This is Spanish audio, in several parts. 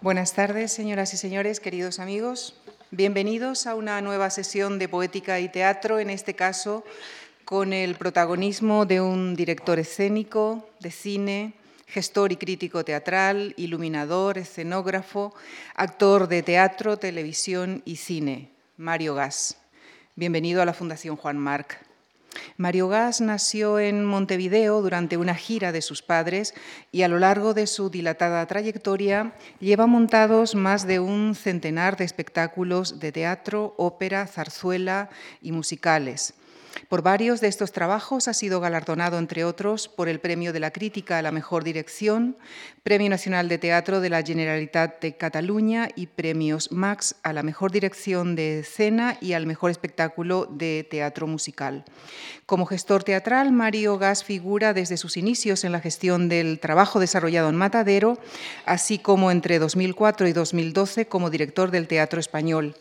Buenas tardes, señoras y señores, queridos amigos. Bienvenidos a una nueva sesión de poética y teatro, en este caso con el protagonismo de un director escénico, de cine, gestor y crítico teatral, iluminador, escenógrafo, actor de teatro, televisión y cine, Mario Gas. Bienvenido a la Fundación Juan Marc. Mario Gas nació en Montevideo durante una gira de sus padres y a lo largo de su dilatada trayectoria lleva montados más de un centenar de espectáculos de teatro, ópera, zarzuela y musicales. Por varios de estos trabajos ha sido galardonado, entre otros, por el Premio de la Crítica a la Mejor Dirección, Premio Nacional de Teatro de la Generalitat de Cataluña y premios Max a la Mejor Dirección de Escena y al Mejor Espectáculo de Teatro Musical. Como gestor teatral, Mario Gas figura desde sus inicios en la gestión del trabajo desarrollado en Matadero, así como entre 2004 y 2012 como director del Teatro Español.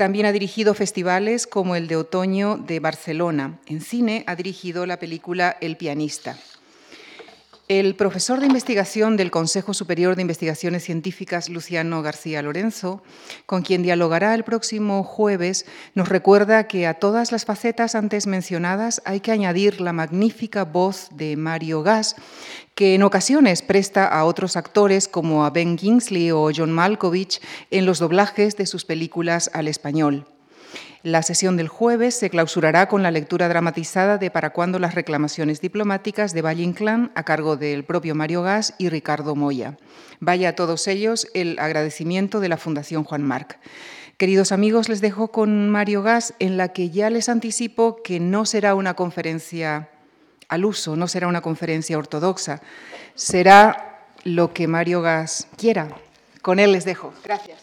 También ha dirigido festivales como el de otoño de Barcelona. En cine ha dirigido la película El pianista. El profesor de investigación del Consejo Superior de Investigaciones Científicas, Luciano García Lorenzo, con quien dialogará el próximo jueves, nos recuerda que a todas las facetas antes mencionadas hay que añadir la magnífica voz de Mario Gas, que en ocasiones presta a otros actores como a Ben Kingsley o John Malkovich en los doblajes de sus películas al español. La sesión del jueves se clausurará con la lectura dramatizada de Para cuándo las reclamaciones diplomáticas de Valle Inclán a cargo del propio Mario Gas y Ricardo Moya. Vaya a todos ellos el agradecimiento de la Fundación Juan Marc. Queridos amigos, les dejo con Mario Gas en la que ya les anticipo que no será una conferencia al uso, no será una conferencia ortodoxa, será lo que Mario Gas quiera. Con él les dejo. Gracias.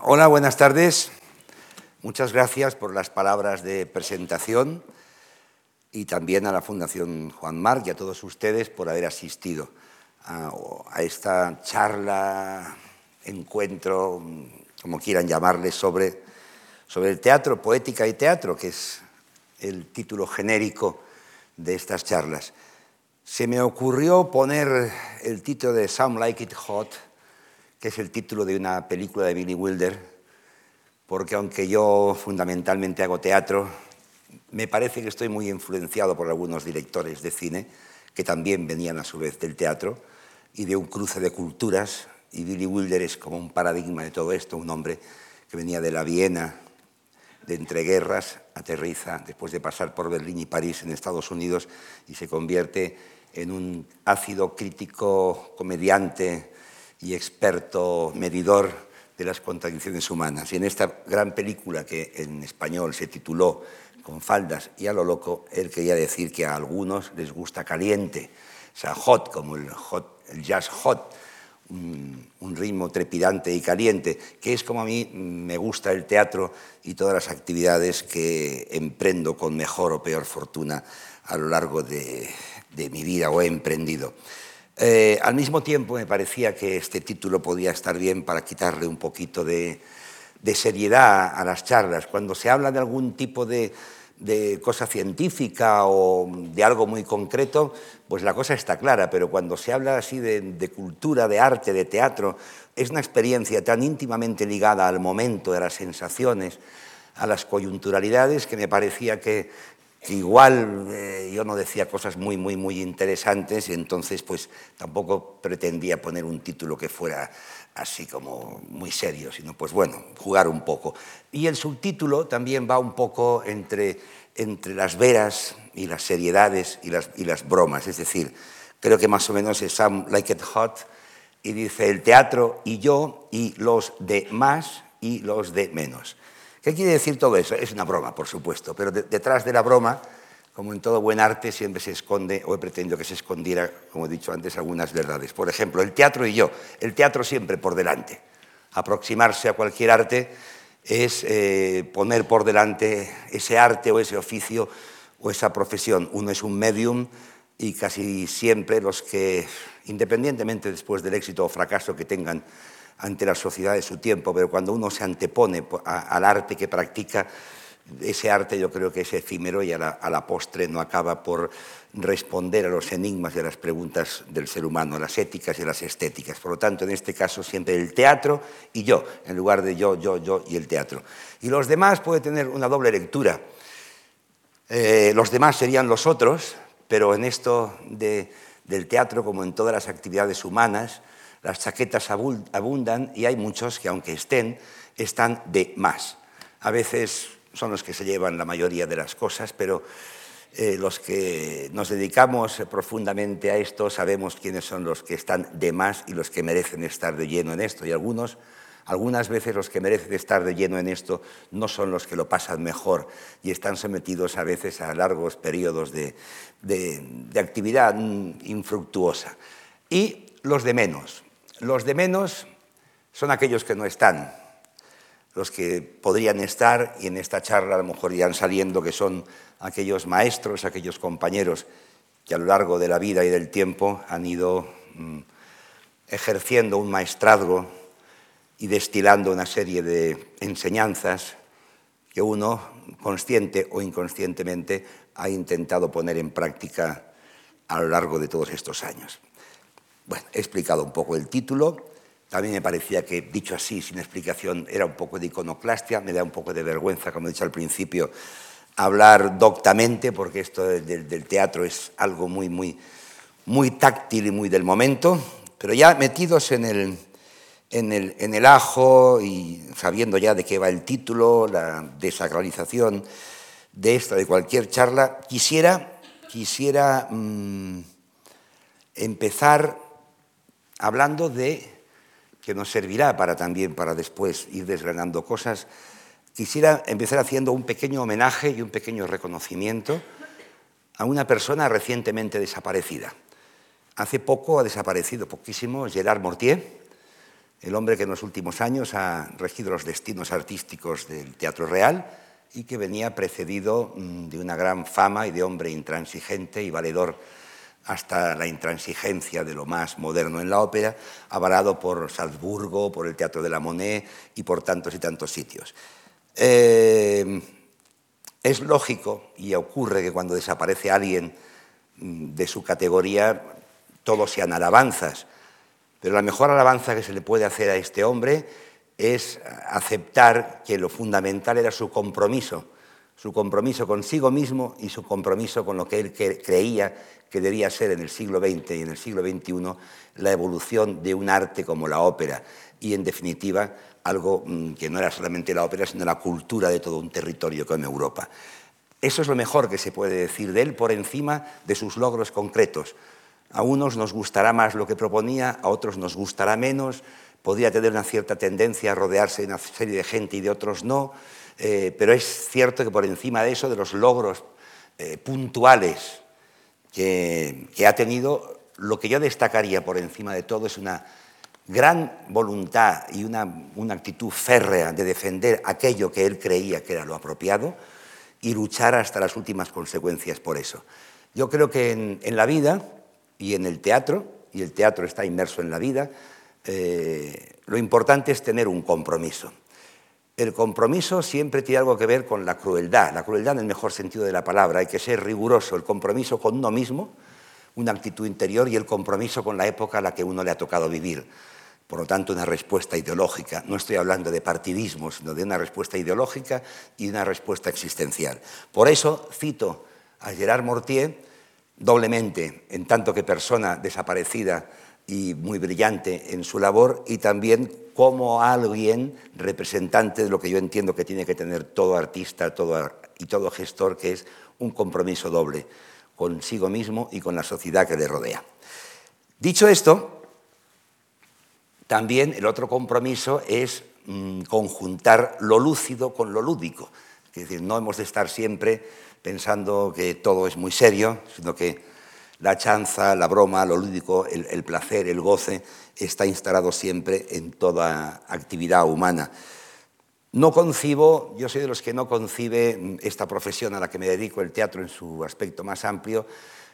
Hola, buenas tardes. Muchas gracias por las palabras de presentación y también a la Fundación Juan Marc y a todos ustedes por haber asistido a, esta charla, encuentro, como quieran llamarle, sobre, sobre el teatro, poética y teatro, que es el título genérico de estas charlas. Se me ocurrió poner el título de Some Like It Hot, que es el título de una película de Billy Wilder, porque aunque yo fundamentalmente hago teatro, me parece que estoy muy influenciado por algunos directores de cine que también venían a su vez del teatro y de un cruce de culturas, y Billy Wilder es como un paradigma de todo esto, un hombre que venía de la Viena, de entreguerras, aterriza después de pasar por Berlín y París en Estados Unidos y se convierte en un ácido crítico, comediante y experto medidor de las contradicciones humanas. Y en esta gran película que en español se tituló Con faldas y a lo loco, él quería decir que a algunos les gusta caliente, o sea, hot, como el, hot, el jazz hot, un, ritmo trepidante y caliente, que es como a mí me gusta el teatro y todas las actividades que emprendo con mejor o peor fortuna a lo largo de mi vida o he emprendido. Eh, al mismo tiempo me parecía que este título podía estar bien para quitarle un poquito de, seriedad a las charlas. Cuando se habla de algún tipo de, cosa científica o de algo muy concreto, pues la cosa está clara, pero cuando se habla así de, de, cultura, de arte, de teatro, es una experiencia tan íntimamente ligada al momento, de las sensaciones, a las coyunturalidades, que me parecía que Igual eh, yo no decía cosas muy, muy, muy interesantes y entonces pues tampoco pretendía poner un título que fuera así como muy serio, sino pues bueno, jugar un poco. Y el subtítulo también va un poco entre, entre las veras y las seriedades y las, y las bromas, es decir, creo que más o menos es Some Like It Hot y dice el teatro y yo y los de más y los de menos. ¿Qué quiere decir todo eso? Es una broma, por supuesto, pero detrás de la broma, como en todo buen arte, siempre se esconde, o he pretendido que se escondiera, como he dicho antes, algunas verdades. Por ejemplo, el teatro y yo. El teatro siempre por delante. Aproximarse a cualquier arte es eh, poner por delante ese arte o ese oficio o esa profesión. Uno es un medium y casi siempre los que, independientemente después del éxito o fracaso que tengan ante la sociedad de su tiempo, pero cuando uno se antepone al arte que practica, ese arte yo creo que es efímero y a la, postre no acaba por responder a los enigmas y a las preguntas del ser humano, las éticas y las estéticas. Por lo tanto, en este caso siempre el teatro y yo, en lugar de yo, yo, yo y el teatro. Y los demás puede tener una doble lectura. Eh, los demás serían los otros, pero en esto del teatro, como en todas las actividades humanas, las chaquetas abundan y hay muchos que, aunque estén, están de más. A veces son los que se llevan la mayoría de las cosas, pero eh, los que nos dedicamos profundamente a esto sabemos quiénes son los que están de más y los que merecen estar de lleno en esto. Y algunos, algunas veces los que merecen estar de lleno en esto no son los que lo pasan mejor y están sometidos a veces a largos periodos de, de actividad infructuosa. Y los de menos. Los de menos son aquellos que no están, los que podrían estar y en esta charla a lo mejor irán saliendo, que son aquellos maestros, aquellos compañeros que a lo largo de la vida y del tiempo han ido mm, ejerciendo un maestrazgo y destilando una serie de enseñanzas que uno, consciente o inconscientemente, ha intentado poner en práctica a lo largo de todos estos años. Bueno, he explicado un poco el título, también me parecía que, dicho así, sin explicación, era un poco de iconoclastia, me da un poco de vergüenza, como he dicho al principio, hablar doctamente, porque esto del, teatro es algo muy, muy, muy táctil y muy del momento, pero ya metidos en el, en el, en el ajo y sabiendo ya de qué va el título, la desacralización de esta, de cualquier charla, quisiera, quisiera mm, empezar hablando de que nos servirá para también para después ir desgranando cosas, quisiera empezar haciendo un pequeño homenaje y un pequeño reconocimiento a una persona recientemente desaparecida. Hace poco ha desaparecido, poquísimo, Gerard Mortier, el hombre que en los últimos años ha regido los destinos artísticos del Teatro Real y que venía precedido mm, de una gran fama y de hombre intransigente y valedor hasta la intransigencia de lo más moderno en la ópera, avalado por Salzburgo, por el Teatro de la Monet y por tantos y tantos sitios. Eh, es lógico y ocurre que cuando desaparece alguien mm, de su categoría, todos sean alabanzas, pero la mejor alabanza que se le puede hacer a este hombre es aceptar que lo fundamental era su compromiso, su compromiso consigo mismo y su compromiso con lo que él creía que debía ser en el siglo XX y en el siglo XXI la evolución de un arte como la ópera y, en definitiva, algo mm, que no era solamente la ópera, sino la cultura de todo un territorio como Europa. Eso es lo mejor que se puede decir de él por encima de sus logros concretos. A unos nos gustará más lo que proponía, a otros nos gustará menos, podría tener una cierta tendencia a rodearse de una serie de gente y de otros no, eh, pero es cierto que por encima de eso, de los logros eh, puntuales que, ha tenido, lo que yo destacaría por encima de todo es una gran voluntad y una, actitud férrea de defender aquello que él creía que era lo apropiado y luchar hasta las últimas consecuencias por eso. Yo creo que en, la vida y en el teatro, y el teatro está inmerso en la vida, eh, lo importante es tener un compromiso. El compromiso siempre tiene algo que ver con la crueldad, la crueldad en el mejor sentido de la palabra. Hay que ser riguroso, el compromiso con uno mismo, una actitud interior y el compromiso con la época a la que uno le ha tocado vivir. Por lo tanto, una respuesta ideológica. No estoy hablando de partidismo, sino de una respuesta ideológica y una respuesta existencial. Por eso cito a Gerard Mortier doblemente, en tanto que persona desaparecida y muy brillante en su labor, y también como alguien representante de lo que yo entiendo que tiene que tener todo artista todo, y todo gestor, que es un compromiso doble consigo mismo y con la sociedad que le rodea. Dicho esto, también el otro compromiso es mm, conjuntar lo lúcido con lo lúdico. Es decir, no hemos de estar siempre pensando que todo es muy serio, sino que la chanza, la broma, lo lúdico, el, placer, el goce, está instalado siempre en toda actividad humana. No concibo, yo soy de los que no concibe esta profesión a la que me dedico, el teatro en su aspecto más amplio,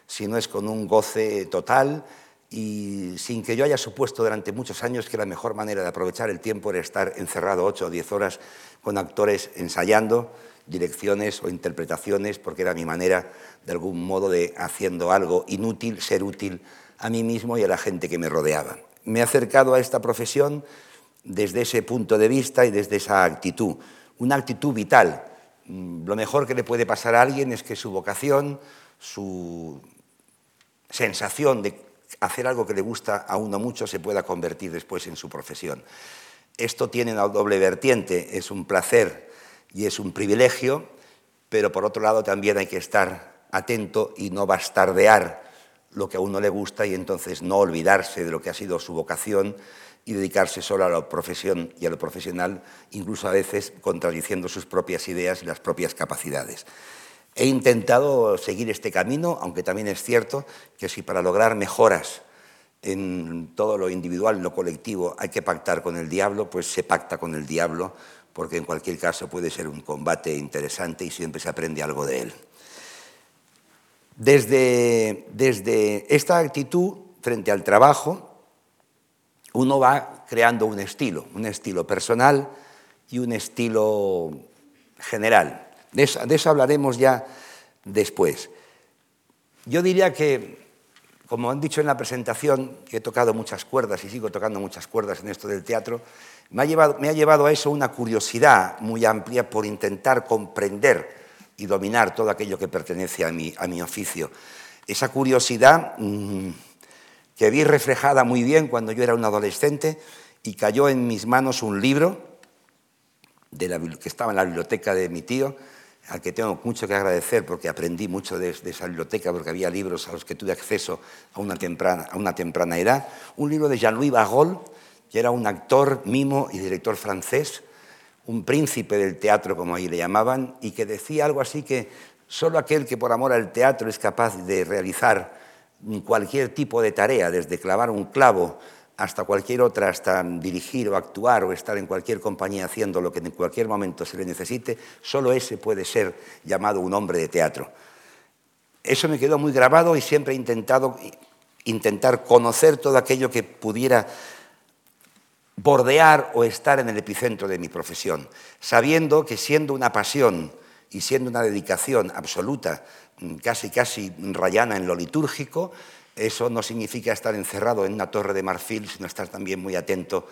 si no es con un goce total y sin que yo haya supuesto durante muchos años que la mejor manera de aprovechar el tiempo era estar encerrado ocho o diez horas con actores ensayando direcciones o interpretaciones, porque era mi manera, de algún modo, de haciendo algo inútil, ser útil a mí mismo y a la gente que me rodeaba. Me he acercado a esta profesión desde ese punto de vista y desde esa actitud, una actitud vital. Mm, lo mejor que le puede pasar a alguien es que su vocación, su sensación de hacer algo que le gusta a uno mucho se pueda convertir después en su profesión. Esto tiene una doble vertiente, es un placer y es un privilegio, pero por otro lado también hay que estar atento y no bastardear lo que a uno le gusta y entonces no olvidarse de lo que ha sido su vocación y dedicarse solo a la profesión y a lo profesional, incluso a veces contradiciendo sus propias ideas y las propias capacidades. He intentado seguir este camino, aunque también es cierto que si para lograr mejoras en todo lo individual, en lo colectivo, hay que pactar con el diablo, pues se pacta con el diablo, porque en cualquier caso puede ser un combate interesante y siempre se aprende algo de él. Desde, desde esta actitud frente al trabajo, uno va creando un estilo, un estilo personal y un estilo general. De eso, hablaremos ya después. Yo diría que, como han dicho en la presentación, he tocado muchas cuerdas y sigo tocando muchas cuerdas en esto del teatro, me ha llevado, a eso una curiosidad muy amplia por intentar comprender y dominar todo aquello que pertenece a mi, a mi oficio. Esa curiosidad mm, que vi reflejada muy bien cuando yo era un adolescente y cayó en mis manos un libro que estaba en la biblioteca de mi tío, al que tengo mucho que agradecer porque aprendí mucho de, esa biblioteca, porque había libros a los que tuve acceso a una temprana, a una temprana edad. Un libro de Jean-Louis Barrault, que era un actor, mimo y director francés, un príncipe del teatro, como ahí le llamaban, y que decía algo así que solo aquel que por amor al teatro es capaz de realizar cualquier tipo de tarea, desde clavar un clavo hasta cualquier otra, hasta dirigir o actuar o estar en cualquier compañía haciendo lo que en cualquier momento se le necesite, solo ese puede ser llamado un hombre de teatro. Eso me quedó muy grabado y siempre he intentado intentar conocer todo aquello que pudiera bordear o estar en el epicentro de mi profesión, sabiendo que siendo una pasión y siendo una dedicación absoluta, casi casi rayana en lo litúrgico, eso no significa estar encerrado en una torre de marfil, sino estar también muy atento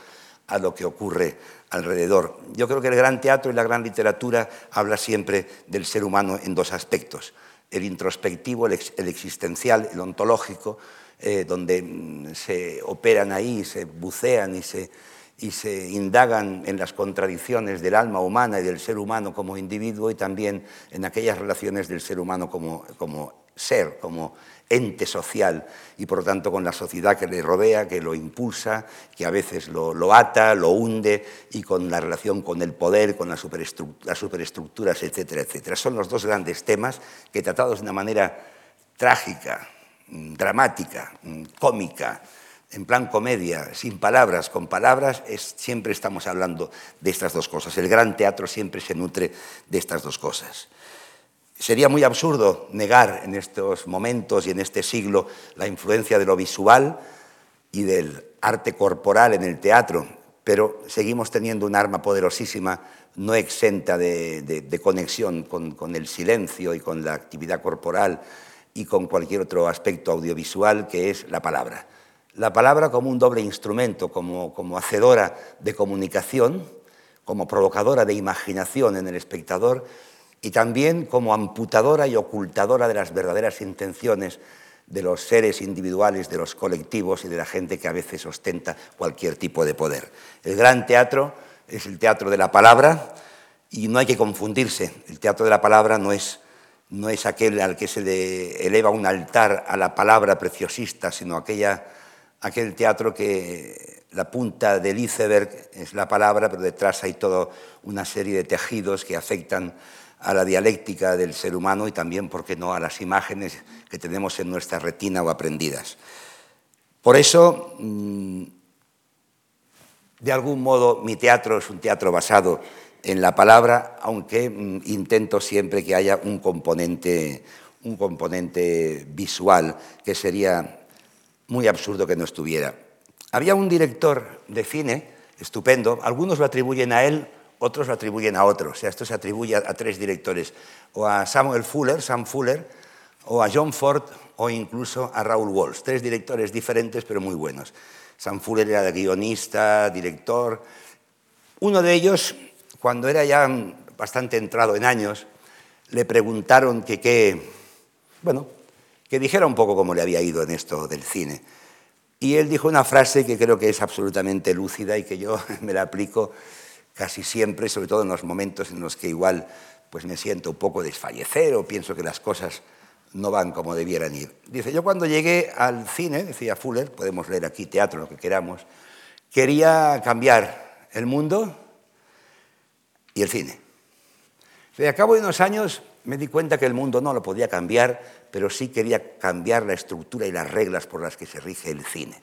a lo que ocurre alrededor. Yo creo que el gran teatro y la gran literatura habla siempre del ser humano en dos aspectos, el introspectivo, el, existencial, el ontológico, eh, donde mm, se operan ahí, se bucean y se, y se indagan en las contradicciones del alma humana y del ser humano como individuo y también en aquellas relaciones del ser humano como, como ser, como ente social y por lo tanto con la sociedad que le rodea, que lo impulsa, que a veces lo, ata, lo hunde y con la relación con el poder, con las superestructuras, etcétera, etcétera. Son los dos grandes temas que tratados de una manera trágica, mm, dramática, mm, cómica, en plan comedia, sin palabras, con palabras, siempre estamos hablando de estas dos cosas. El gran teatro siempre se nutre de estas dos cosas. Sería muy absurdo negar en estos momentos y en este siglo la influencia de lo visual y del arte corporal en el teatro, pero seguimos teniendo un arma poderosísima, no exenta de, conexión con, el silencio y con la actividad corporal y con cualquier otro aspecto audiovisual, que es la palabra. La palabra como un doble instrumento, como, como hacedora de comunicación, como provocadora de imaginación en el espectador, y también como amputadora y ocultadora de las verdaderas intenciones de los seres individuales, de los colectivos y de la gente que a veces ostenta cualquier tipo de poder. El gran teatro es el teatro de la palabra y no hay que confundirse. El teatro de la palabra no es, no es aquel al que se le eleva un altar a la palabra preciosista, sino aquella, aquel teatro que la punta del iceberg es la palabra, pero detrás hay toda una serie de tejidos que afectan a la dialéctica del ser humano y también, ¿por qué no?, a las imágenes que tenemos en nuestra retina o aprendidas. Por eso, mm, de algún modo, mi teatro es un teatro basado en la palabra, aunque mm, intento siempre que haya un componente, un componente visual, que sería muy absurdo que no estuviera. Había un director de cine estupendo, algunos lo atribuyen a él, otros lo atribuyen a otros. O sea, esto se atribuye a, tres directores, o a Samuel Fuller, Sam Fuller, o a John Ford, o incluso a Raúl Walsh. Tres directores diferentes, pero muy buenos. Sam Fuller era guionista, director. Uno de ellos, cuando era ya bastante entrado en años, le preguntaron que qué, bueno, que dijera un poco cómo le había ido en esto del cine. Y él dijo una frase que creo que es absolutamente lúcida y que yo me la aplico casi siempre, sobre todo en los momentos en los que igual pues me siento un poco desfallecer o pienso que las cosas no van como debieran ir. Dice, yo cuando llegué al cine, decía Fuller, podemos leer aquí teatro, lo que queramos, quería cambiar el mundo y el cine. Y a cabo de unos años me di cuenta que el mundo no lo podía cambiar, pero sí quería cambiar la estructura y las reglas por las que se rige el cine.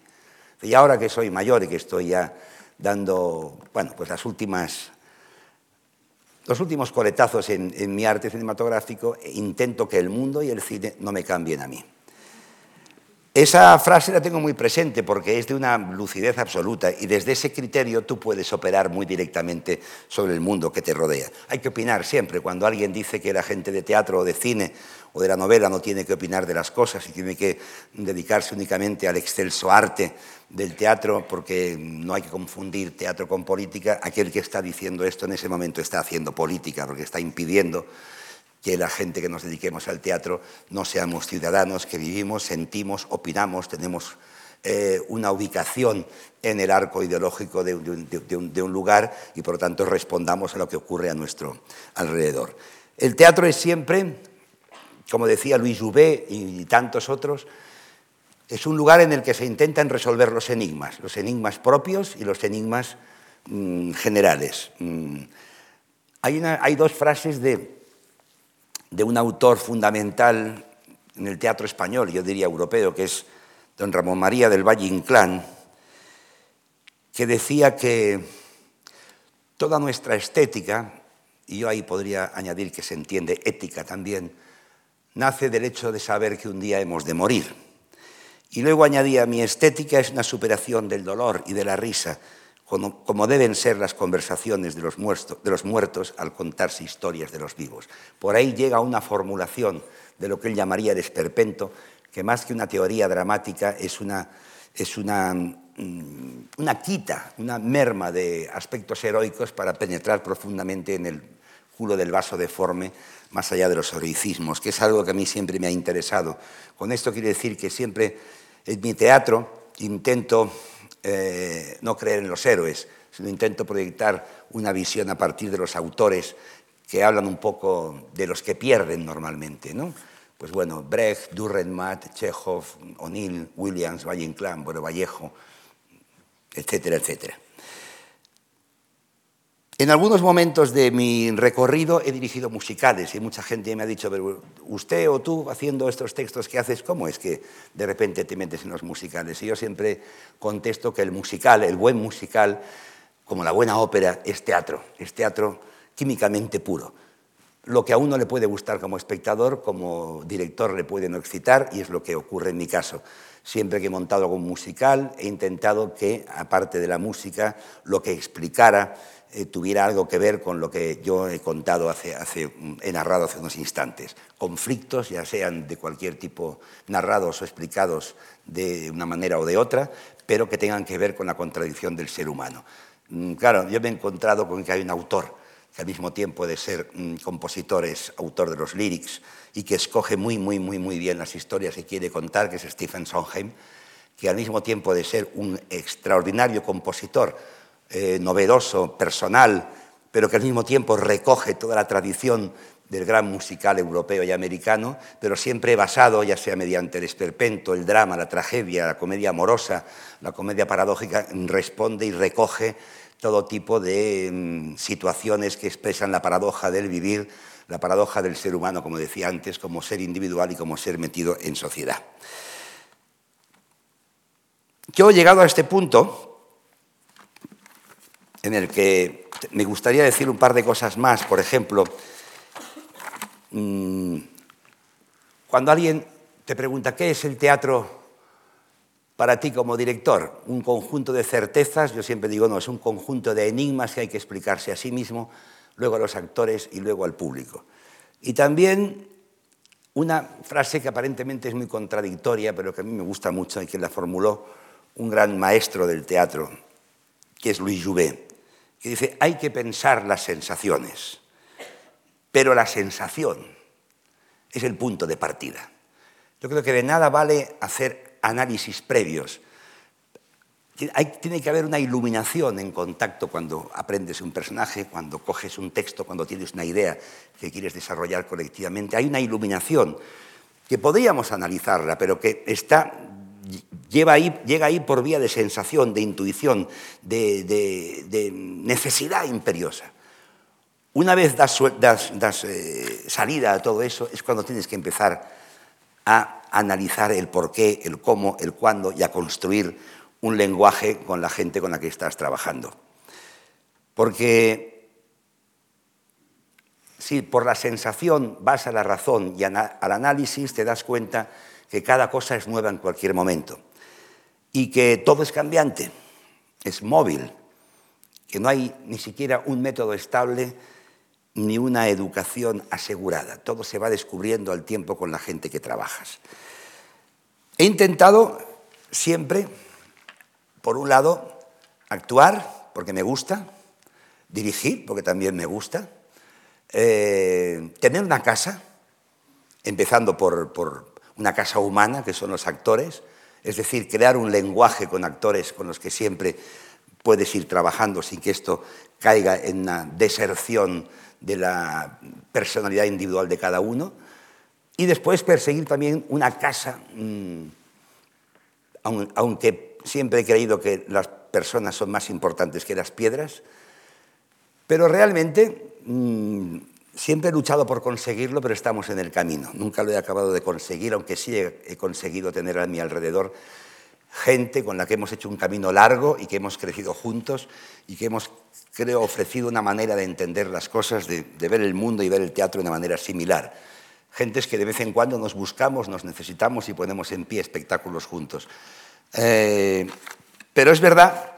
Y ahora que soy mayor y que estoy ya dando, bueno, pues las últimas, los últimos coletazos en, en mi arte cinematográfico, intento que el mundo y el cine no me cambien a mí. Esa frase la tengo muy presente porque es de una lucidez absoluta y desde ese criterio tú puedes operar muy directamente sobre el mundo que te rodea. Hay que opinar siempre. Cuando alguien dice que la gente de teatro o de cine o de la novela no tiene que opinar de las cosas y tiene que dedicarse únicamente al excelso arte del teatro, porque no hay que confundir teatro con política, aquel que está diciendo esto en ese momento está haciendo política, porque está impidiendo que la gente que nos dediquemos al teatro no seamos ciudadanos que vivimos, sentimos, opinamos, tenemos eh, una ubicación en el arco ideológico de, un, lugar y por lo tanto respondamos a lo que ocurre a nuestro alrededor. El teatro es siempre, como decía Luis Jouvet y tantos otros, es un lugar en el que se intentan resolver los enigmas, los enigmas propios y los enigmas mm, generales. Mm, hay, dos frases de de un autor fundamental en el teatro español, yo diría europeo, que es don Ramón María del Valle Inclán, que decía que toda nuestra estética, y yo ahí podría añadir que se entiende ética también, nace del hecho de saber que un día hemos de morir. Y luego añadía, mi estética es una superación del dolor y de la risa, como, deben ser las conversaciones de los, muertos, al contarse historias de los vivos. Por ahí llega una formulación de lo que él llamaría el esperpento, que más que una teoría dramática es una, es una, mm, una quita, una merma de aspectos heroicos para penetrar profundamente en el del vaso deforme, más allá de los heroicismos, que es algo que a mí siempre me ha interesado. Con esto quiere decir que siempre en mi teatro intento eh, no creer en los héroes, sino intento proyectar una visión a partir de los autores que hablan un poco de los que pierden normalmente. ¿no? Pues bueno, Brecht, Durrenmatt, Chekhov, O'Neill, Williams, Valle Inclán, Bueno Vallejo, etcétera, etcétera. En algunos momentos de mi recorrido he dirigido musicales y mucha gente me ha dicho, pero usted o tú haciendo estos textos que haces, ¿cómo es que de repente te metes en los musicales? Y yo siempre contesto que el musical, el buen musical, como la buena ópera, es teatro, es teatro químicamente puro. Lo que a uno le puede gustar como espectador, como director le puede no excitar y es lo que ocurre en mi caso. Siempre que he montado algún musical he intentado que, aparte de la música, lo que explicara eh, tuviera algo que ver con lo que yo he contado hace, he narrado hace unos instantes. Conflictos, ya sean de cualquier tipo, narrados o explicados de una manera o de otra, pero que tengan que ver con la contradicción del ser humano. Mm, claro, yo me he encontrado con que hay un autor que al mismo tiempo de ser mm, compositor es autor de los lyrics y que escoge muy, muy, muy, muy bien las historias que quiere contar, que es Stephen Sondheim, que al mismo tiempo de ser un extraordinario compositor, eh, novedoso, personal, pero que al mismo tiempo recoge toda la tradición del gran musical europeo y americano, pero siempre basado, ya sea mediante el esperpento, el drama, la tragedia, la comedia amorosa, la comedia paradójica, responde y recoge todo tipo de mm, situaciones que expresan la paradoja del vivir, la paradoja del ser humano, como decía antes, como ser individual y como ser metido en sociedad. Yo, llegado a este punto, en el que me gustaría decir un par de cosas más. Por ejemplo, mm, cuando alguien te pregunta qué es el teatro para ti como director? Un conjunto de certezas, yo siempre digo, no, es un conjunto de enigmas que hay que explicarse a sí mismo, luego a los actores y luego al público. Y también una frase que aparentemente es muy contradictoria, pero que a mí me gusta mucho y que la formuló un gran maestro del teatro, que es Louis Jouvet, que dice, hay que pensar las sensaciones, pero la sensación es el punto de partida. Yo creo que de nada vale hacer análisis previos. tiene que haber una iluminación en contacto cuando aprendes un personaje, cuando coges un texto, cuando tienes una idea que quieres desarrollar colectivamente. Hay una iluminación que podríamos analizarla, pero que está, llega ahí por vía de sensación, de intuición, de, necesidad imperiosa. Una vez das, eh, salida a todo eso, es cuando tienes que empezar a analizar el por qué, el cómo, el cuándo y a construir un lenguaje con la gente con la que estás trabajando. Porque si por la sensación vas a la razón y al análisis, te das cuenta que cada cosa es nueva en cualquier momento y que todo es cambiante, es móvil, que no hay ni siquiera un método estable ni una educación asegurada. Todo se va descubriendo al tiempo con la gente que trabajas. He intentado siempre, por un lado, actuar porque me gusta, dirigir porque también me gusta, eh, tener una casa, empezando por, por una casa humana, que son los actores, es decir, crear un lenguaje con actores con los que siempre puedes ir trabajando sin que esto caiga en una deserción de la personalidad individual de cada uno. Y después perseguir también una casa, mm, aunque siempre he creído que las personas son más importantes que las piedras, pero realmente mm, siempre he luchado por conseguirlo, pero estamos en el camino. Nunca lo he acabado de conseguir, aunque sí he conseguido tener a mi alrededor gente con la que hemos hecho un camino largo y que hemos crecido juntos y que hemos, creo, ofrecido una manera de entender las cosas, de, ver el mundo y ver el teatro de una manera similar. Gentes que de vez en cuando nos buscamos, nos necesitamos y ponemos en pie espectáculos juntos. Eh, pero es verdad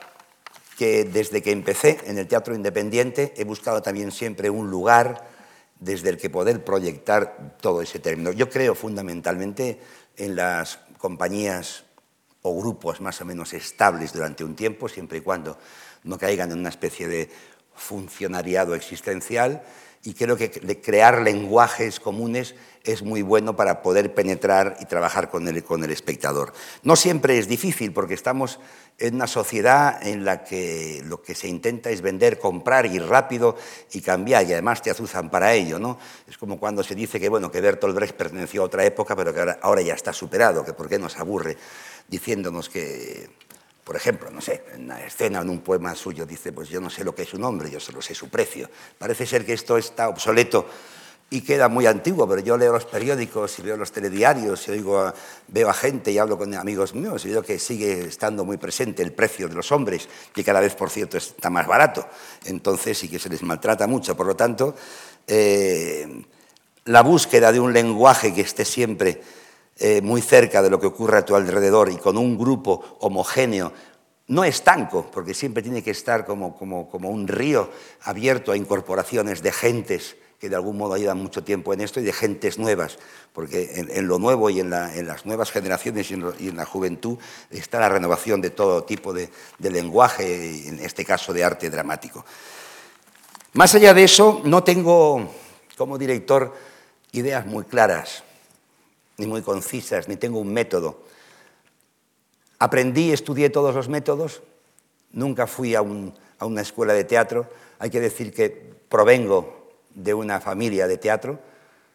que desde que empecé en el teatro independiente he buscado también siempre un lugar desde el que poder proyectar todo ese término. Yo creo fundamentalmente en las compañías o grupos más o menos estables durante un tiempo, siempre y cuando no caigan en una especie de funcionariado existencial. Y creo que crear lenguajes comunes es muy bueno para poder penetrar y trabajar con el, con el espectador. No siempre es difícil porque estamos en una sociedad en la que lo que se intenta es vender, comprar, ir rápido y cambiar, y además te azuzan para ello. ¿no? Es como cuando se dice que, bueno, que Bertolt Brecht perteneció a otra época, pero que ahora, ahora ya está superado, que por qué nos aburre diciéndonos que, por ejemplo, no sé, en una escena, en un poema suyo, dice, pues yo no sé lo que es un hombre, yo solo sé su precio. Parece ser que esto está obsoleto y queda muy antiguo, pero yo leo los periódicos y veo los telediarios y veo a gente y hablo con amigos míos y veo que sigue estando muy presente el precio de los hombres, que cada vez, por cierto, está más barato. Entonces sí que se les maltrata mucho. Por lo tanto, eh, la búsqueda de un lenguaje que esté siempre eh, muy cerca de lo que ocurre a tu alrededor y con un grupo homogéneo, no estanco, porque siempre tiene que estar como, como, un río abierto a incorporaciones de gentes que de algún modo llevan mucho tiempo en esto y de gentes nuevas, porque en, lo nuevo y en, las nuevas generaciones y en, la juventud está la renovación de todo tipo de, de lenguaje, en este caso de arte dramático. Más allá de eso, no tengo como director ideas muy claras ni muy concisas, ni tengo un método. Aprendí, estudié todos los métodos, nunca fui a, una escuela de teatro. Hay que decir que provengo de una familia de teatro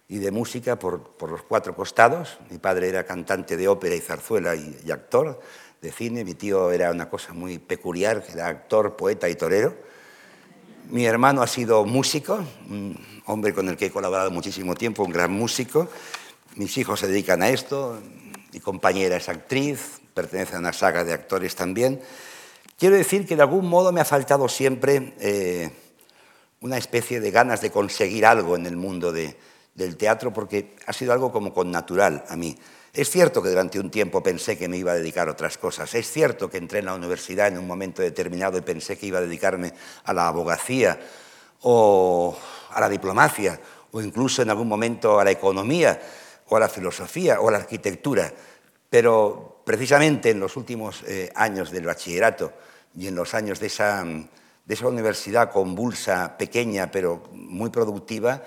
y de música por, los cuatro costados. Mi padre era cantante de ópera y zarzuela y, actor de cine. Mi tío era una cosa muy peculiar, que era actor, poeta y torero. Mi hermano ha sido músico, un hombre con el que he colaborado muchísimo tiempo, un gran músico. Mis hijos se dedican a esto, mi compañera es actriz, pertenece a una saga de actores también. Quiero decir que de algún modo me ha faltado siempre eh, una especie de ganas de conseguir algo en el mundo de, del teatro porque ha sido algo como con natural a mí. Es cierto que durante un tiempo pensé que me iba a dedicar a otras cosas. Es cierto que entré en la universidad en un momento determinado y pensé que iba a dedicarme a la abogacía o a la diplomacia o incluso en algún momento a la economía o a la filosofía o a la arquitectura. Pero precisamente en los últimos eh, años del bachillerato y en los años de esa, de esa universidad convulsa, pequeña, pero muy productiva,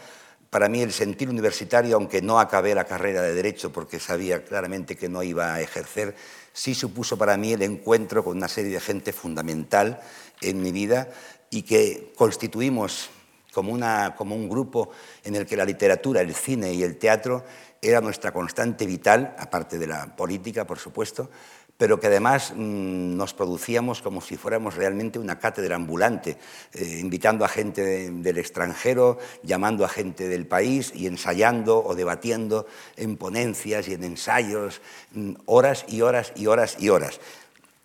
para mí el sentir universitario, aunque no acabé la carrera de Derecho porque sabía claramente que no iba a ejercer, sí supuso para mí el encuentro con una serie de gente fundamental en mi vida y que constituimos como, una, como un grupo en el que la literatura, el cine y el teatro era nuestra constante vital, aparte de la política, por supuesto, pero que además mm, nos producíamos como si fuéramos realmente una cátedra ambulante, eh, invitando a gente del extranjero, llamando a gente del país y ensayando o debatiendo en ponencias y en ensayos, mm, horas y horas y horas y horas.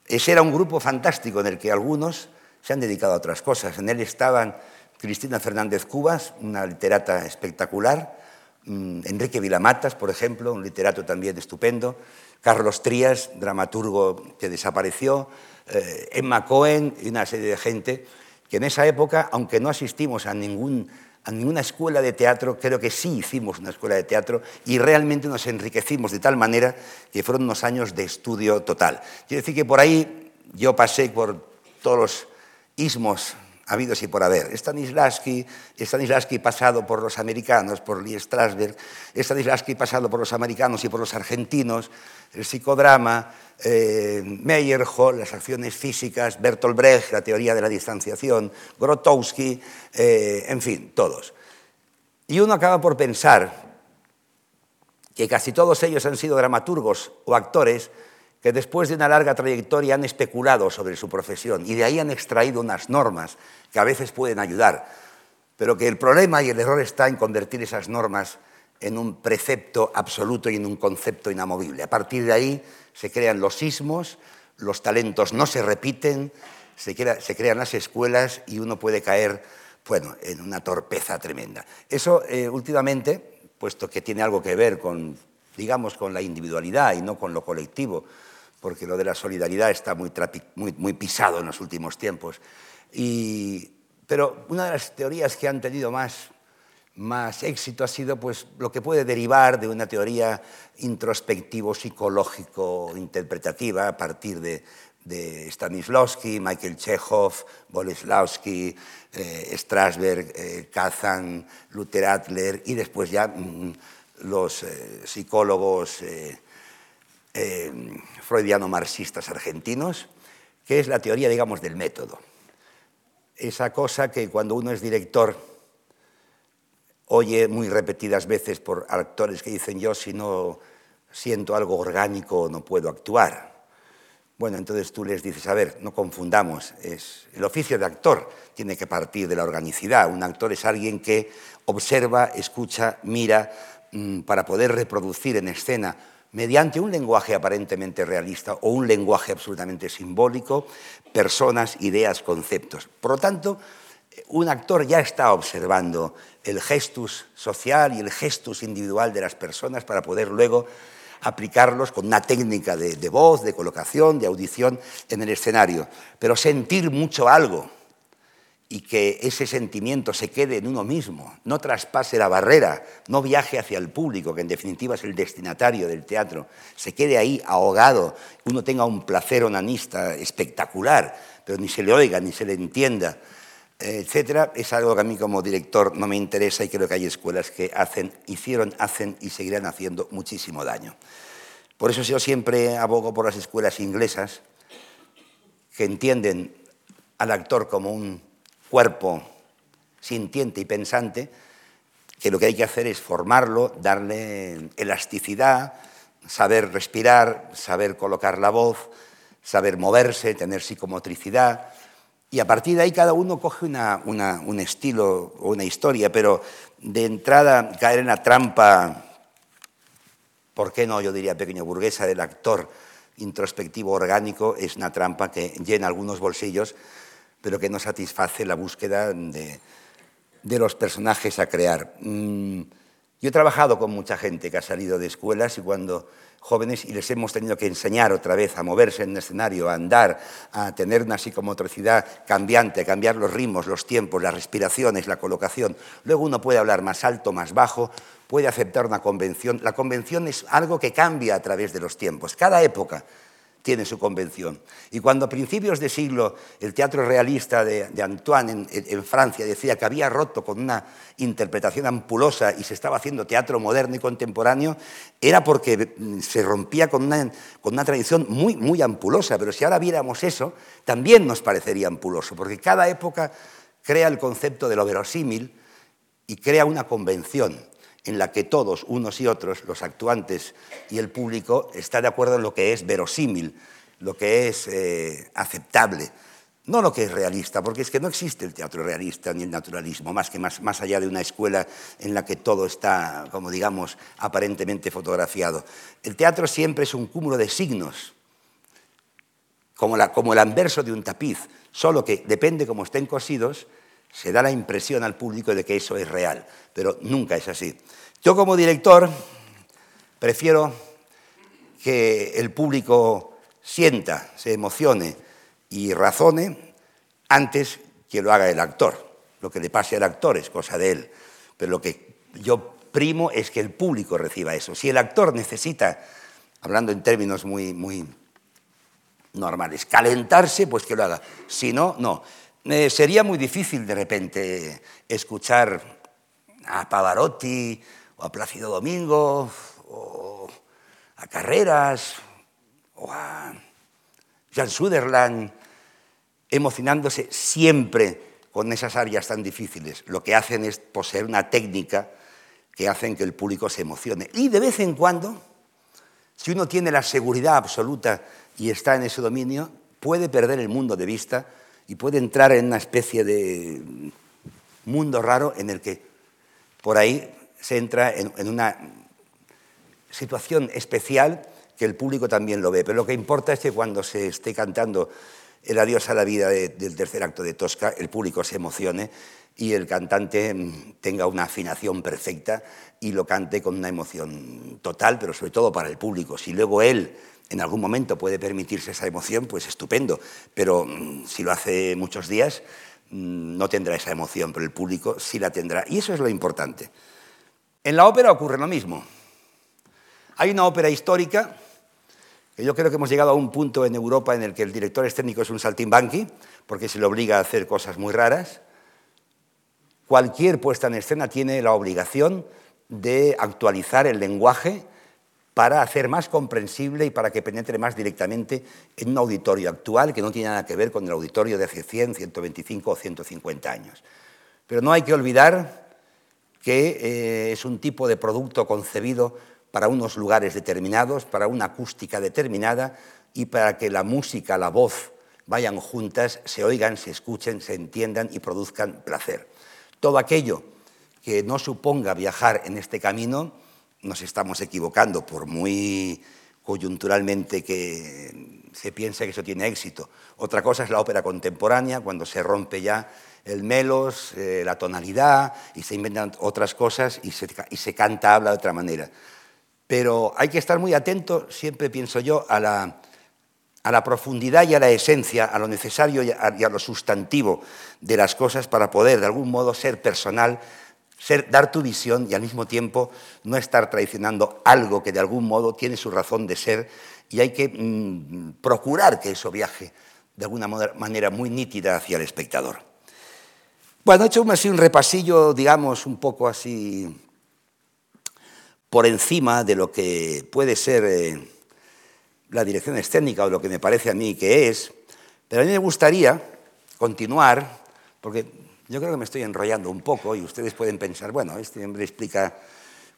Ese era un grupo fantástico en el que algunos se han dedicado a otras cosas. En él estaban Cristina Fernández Cubas, una literata espectacular, Enrique Vilamatas, por ejemplo, un literato también estupendo, Carlos Trías, dramaturgo que desapareció, eh, Emma Cohen y una serie de gente que en esa época, aunque no asistimos a ninguna escuela de teatro, creo que sí hicimos una escuela de teatro y realmente nos enriquecimos de tal manera que fueron unos años de estudio total. Quiero decir que por ahí yo pasé por todos los ismos habidos y por haber. Stanislavski, Stanislavski pasado por los americanos, por Lee Strasberg, Stanislavski pasado por los americanos y por los argentinos, el psicodrama, eh, Meyerhold, las acciones físicas, Bertolt Brecht, la teoría de la distanciación, Grotowski, eh, en fin, todos. Y uno acaba por pensar que casi todos ellos han sido dramaturgos o actores que después de una larga trayectoria han especulado sobre su profesión y de ahí han extraído unas normas que a veces pueden ayudar, pero que el problema y el error está en convertir esas normas en un precepto absoluto y en un concepto inamovible. A partir de ahí se crean los sismos, los talentos no se repiten, se, crean las escuelas y uno puede caer bueno, en una torpeza tremenda. Eso eh, últimamente, puesto que tiene algo que ver con, digamos, con la individualidad y no con lo colectivo, porque lo de la solidaridad está muy, pisado en los últimos tiempos. Y, pero una de las teorías que han tenido más más éxito ha sido pues, lo que puede derivar de una teoría introspectivo-psicológico-interpretativa a partir de, de Stanislavski, Michael Chekhov, Boleslawski, eh, Strasberg, eh, Kazan, Luther Adler y después ya mm, los eh, psicólogos freudiano-marxistas argentinos, que es la teoría, digamos, del método. Esa cosa que cuando uno es director oye muy repetidas veces por actores que dicen yo si no siento algo orgánico no puedo actuar. Bueno, entonces tú les dices, a ver, no confundamos, es, el oficio de actor tiene que partir de la organicidad. Un actor es alguien que observa, escucha, mira, para poder reproducir en escena mediante un lenguaje aparentemente realista o un lenguaje absolutamente simbólico, personas, ideas, conceptos. Por lo tanto, un actor ya está observando el gestus social y el gestus individual de las personas para poder luego aplicarlos con una técnica de, voz, de colocación, de audición en el escenario. Pero sentir mucho algo y que ese sentimiento se quede en uno mismo, no traspase la barrera, no viaje hacia el público, que en definitiva es el destinatario del teatro, se quede ahí ahogado, uno tenga un placer onanista espectacular, pero ni se le oiga, ni se le entienda etcétera, es algo que a mí como director no me interesa y creo que hay escuelas que hacen, hicieron, hacen y seguirán haciendo muchísimo daño. Por eso yo siempre abogo por las escuelas inglesas que entienden al actor como un cuerpo sintiente y pensante, que lo que hay que hacer es formarlo, darle elasticidad, saber respirar, saber colocar la voz, saber moverse, tener psicomotricidad, y a partir de ahí cada uno coge un estilo o una historia, pero de entrada caer en la trampa, ¿por qué no? Yo diría pequeño burguesa del actor introspectivo orgánico es una trampa que llena algunos bolsillos, pero que no satisface la búsqueda de, los personajes a crear. Mm, Yo he trabajado con mucha gente que ha salido de escuelas y cuando jóvenes y les hemos tenido que enseñar otra vez a moverse en el escenario, a andar, a tener una psicomotricidad cambiante, a cambiar los ritmos, los tiempos, las respiraciones, la colocación. Luego uno puede hablar más alto, más bajo, puede aceptar una convención. La convención es algo que cambia a través de los tiempos. Cada época tiene su convención. Y cuando a principios de siglo el teatro realista de, Antoine en, Francia decía que había roto con una interpretación ampulosa y se estaba haciendo teatro moderno y contemporáneo, era porque mm, se rompía con una, con una tradición muy, muy ampulosa. Pero si ahora viéramos eso, también nos parecería ampuloso, porque cada época crea el concepto de lo verosímil y crea una convención en la que todos, unos y otros, los actuantes y el público, está de acuerdo en lo que es verosímil, lo que es eh, aceptable, no lo que es realista, porque es que no existe el teatro realista ni el naturalismo, más que más, más allá de una escuela en la que todo está, como digamos, aparentemente fotografiado. El teatro siempre es un cúmulo de signos, como, la, como el anverso de un tapiz, solo que depende cómo estén cosidos, se da la impresión al público de que eso es real, pero nunca es así. Yo como director prefiero que el público sienta, se emocione y razone antes que lo haga el actor. Lo que le pase al actor es cosa de él, pero lo que yo primo es que el público reciba eso. Si el actor necesita, hablando en términos muy, muy normales, calentarse, pues que lo haga. Si no, no. Eh, sería muy difícil de repente escuchar a Pavarotti o a Plácido Domingo o a Carreras o a Jan Sutherland emocionándose siempre con esas áreas tan difíciles. Lo que hacen es poseer una técnica que hacen que el público se emocione. Y de vez en cuando, si uno tiene la seguridad absoluta y está en ese dominio, puede perder el mundo de vista y puede entrar en una especie de mundo raro en el que por ahí se entra en, una situación especial que el público también lo ve. Pero lo que importa es que cuando se esté cantando el adiós a la vida del tercer acto de Tosca, el público se emocione y el cantante mm, tenga una afinación perfecta y lo cante con una emoción total, pero sobre todo para el público. Si luego él en algún momento puede permitirse esa emoción, pues estupendo, pero mm, si lo hace muchos días mm, no tendrá esa emoción, pero el público sí la tendrá. Y eso es lo importante. En la ópera ocurre lo mismo. Hay una ópera histórica, que yo creo que hemos llegado a un punto en Europa en el que el director escénico es un saltimbanqui, porque se le obliga a hacer cosas muy raras. Cualquier puesta en escena tiene la obligación de actualizar el lenguaje para hacer más comprensible y para que penetre más directamente en un auditorio actual que no tiene nada que ver con el auditorio de hace 100, 125 o 150 años. Pero no hay que olvidar que eh, es un tipo de producto concebido para unos lugares determinados, para una acústica determinada y para que la música, la voz vayan juntas, se oigan, se escuchen, se entiendan y produzcan placer. Todo aquello que no suponga viajar en este camino nos estamos equivocando, por muy coyunturalmente que se piense que eso tiene éxito. Otra cosa es la ópera contemporánea, cuando se rompe ya el melos, eh, la tonalidad, y se inventan otras cosas y se, y se canta, habla de otra manera. Pero hay que estar muy atento, siempre pienso yo, a la, a la profundidad y a la esencia, a lo necesario y a, y a lo sustantivo de las cosas para poder, de algún modo, ser personal dar tu visión y al mismo tiempo no estar traicionando algo que de algún modo tiene su razón de ser y hay que mm, procurar que eso viaje de alguna manera muy nítida hacia el espectador. Bueno, he hecho un repasillo, digamos, un poco así por encima de lo que puede ser eh, la dirección escénica o lo que me parece a mí que es, pero a mí me gustaría continuar, porque yo creo que me estoy enrollando un poco y ustedes pueden pensar, bueno, este hombre explica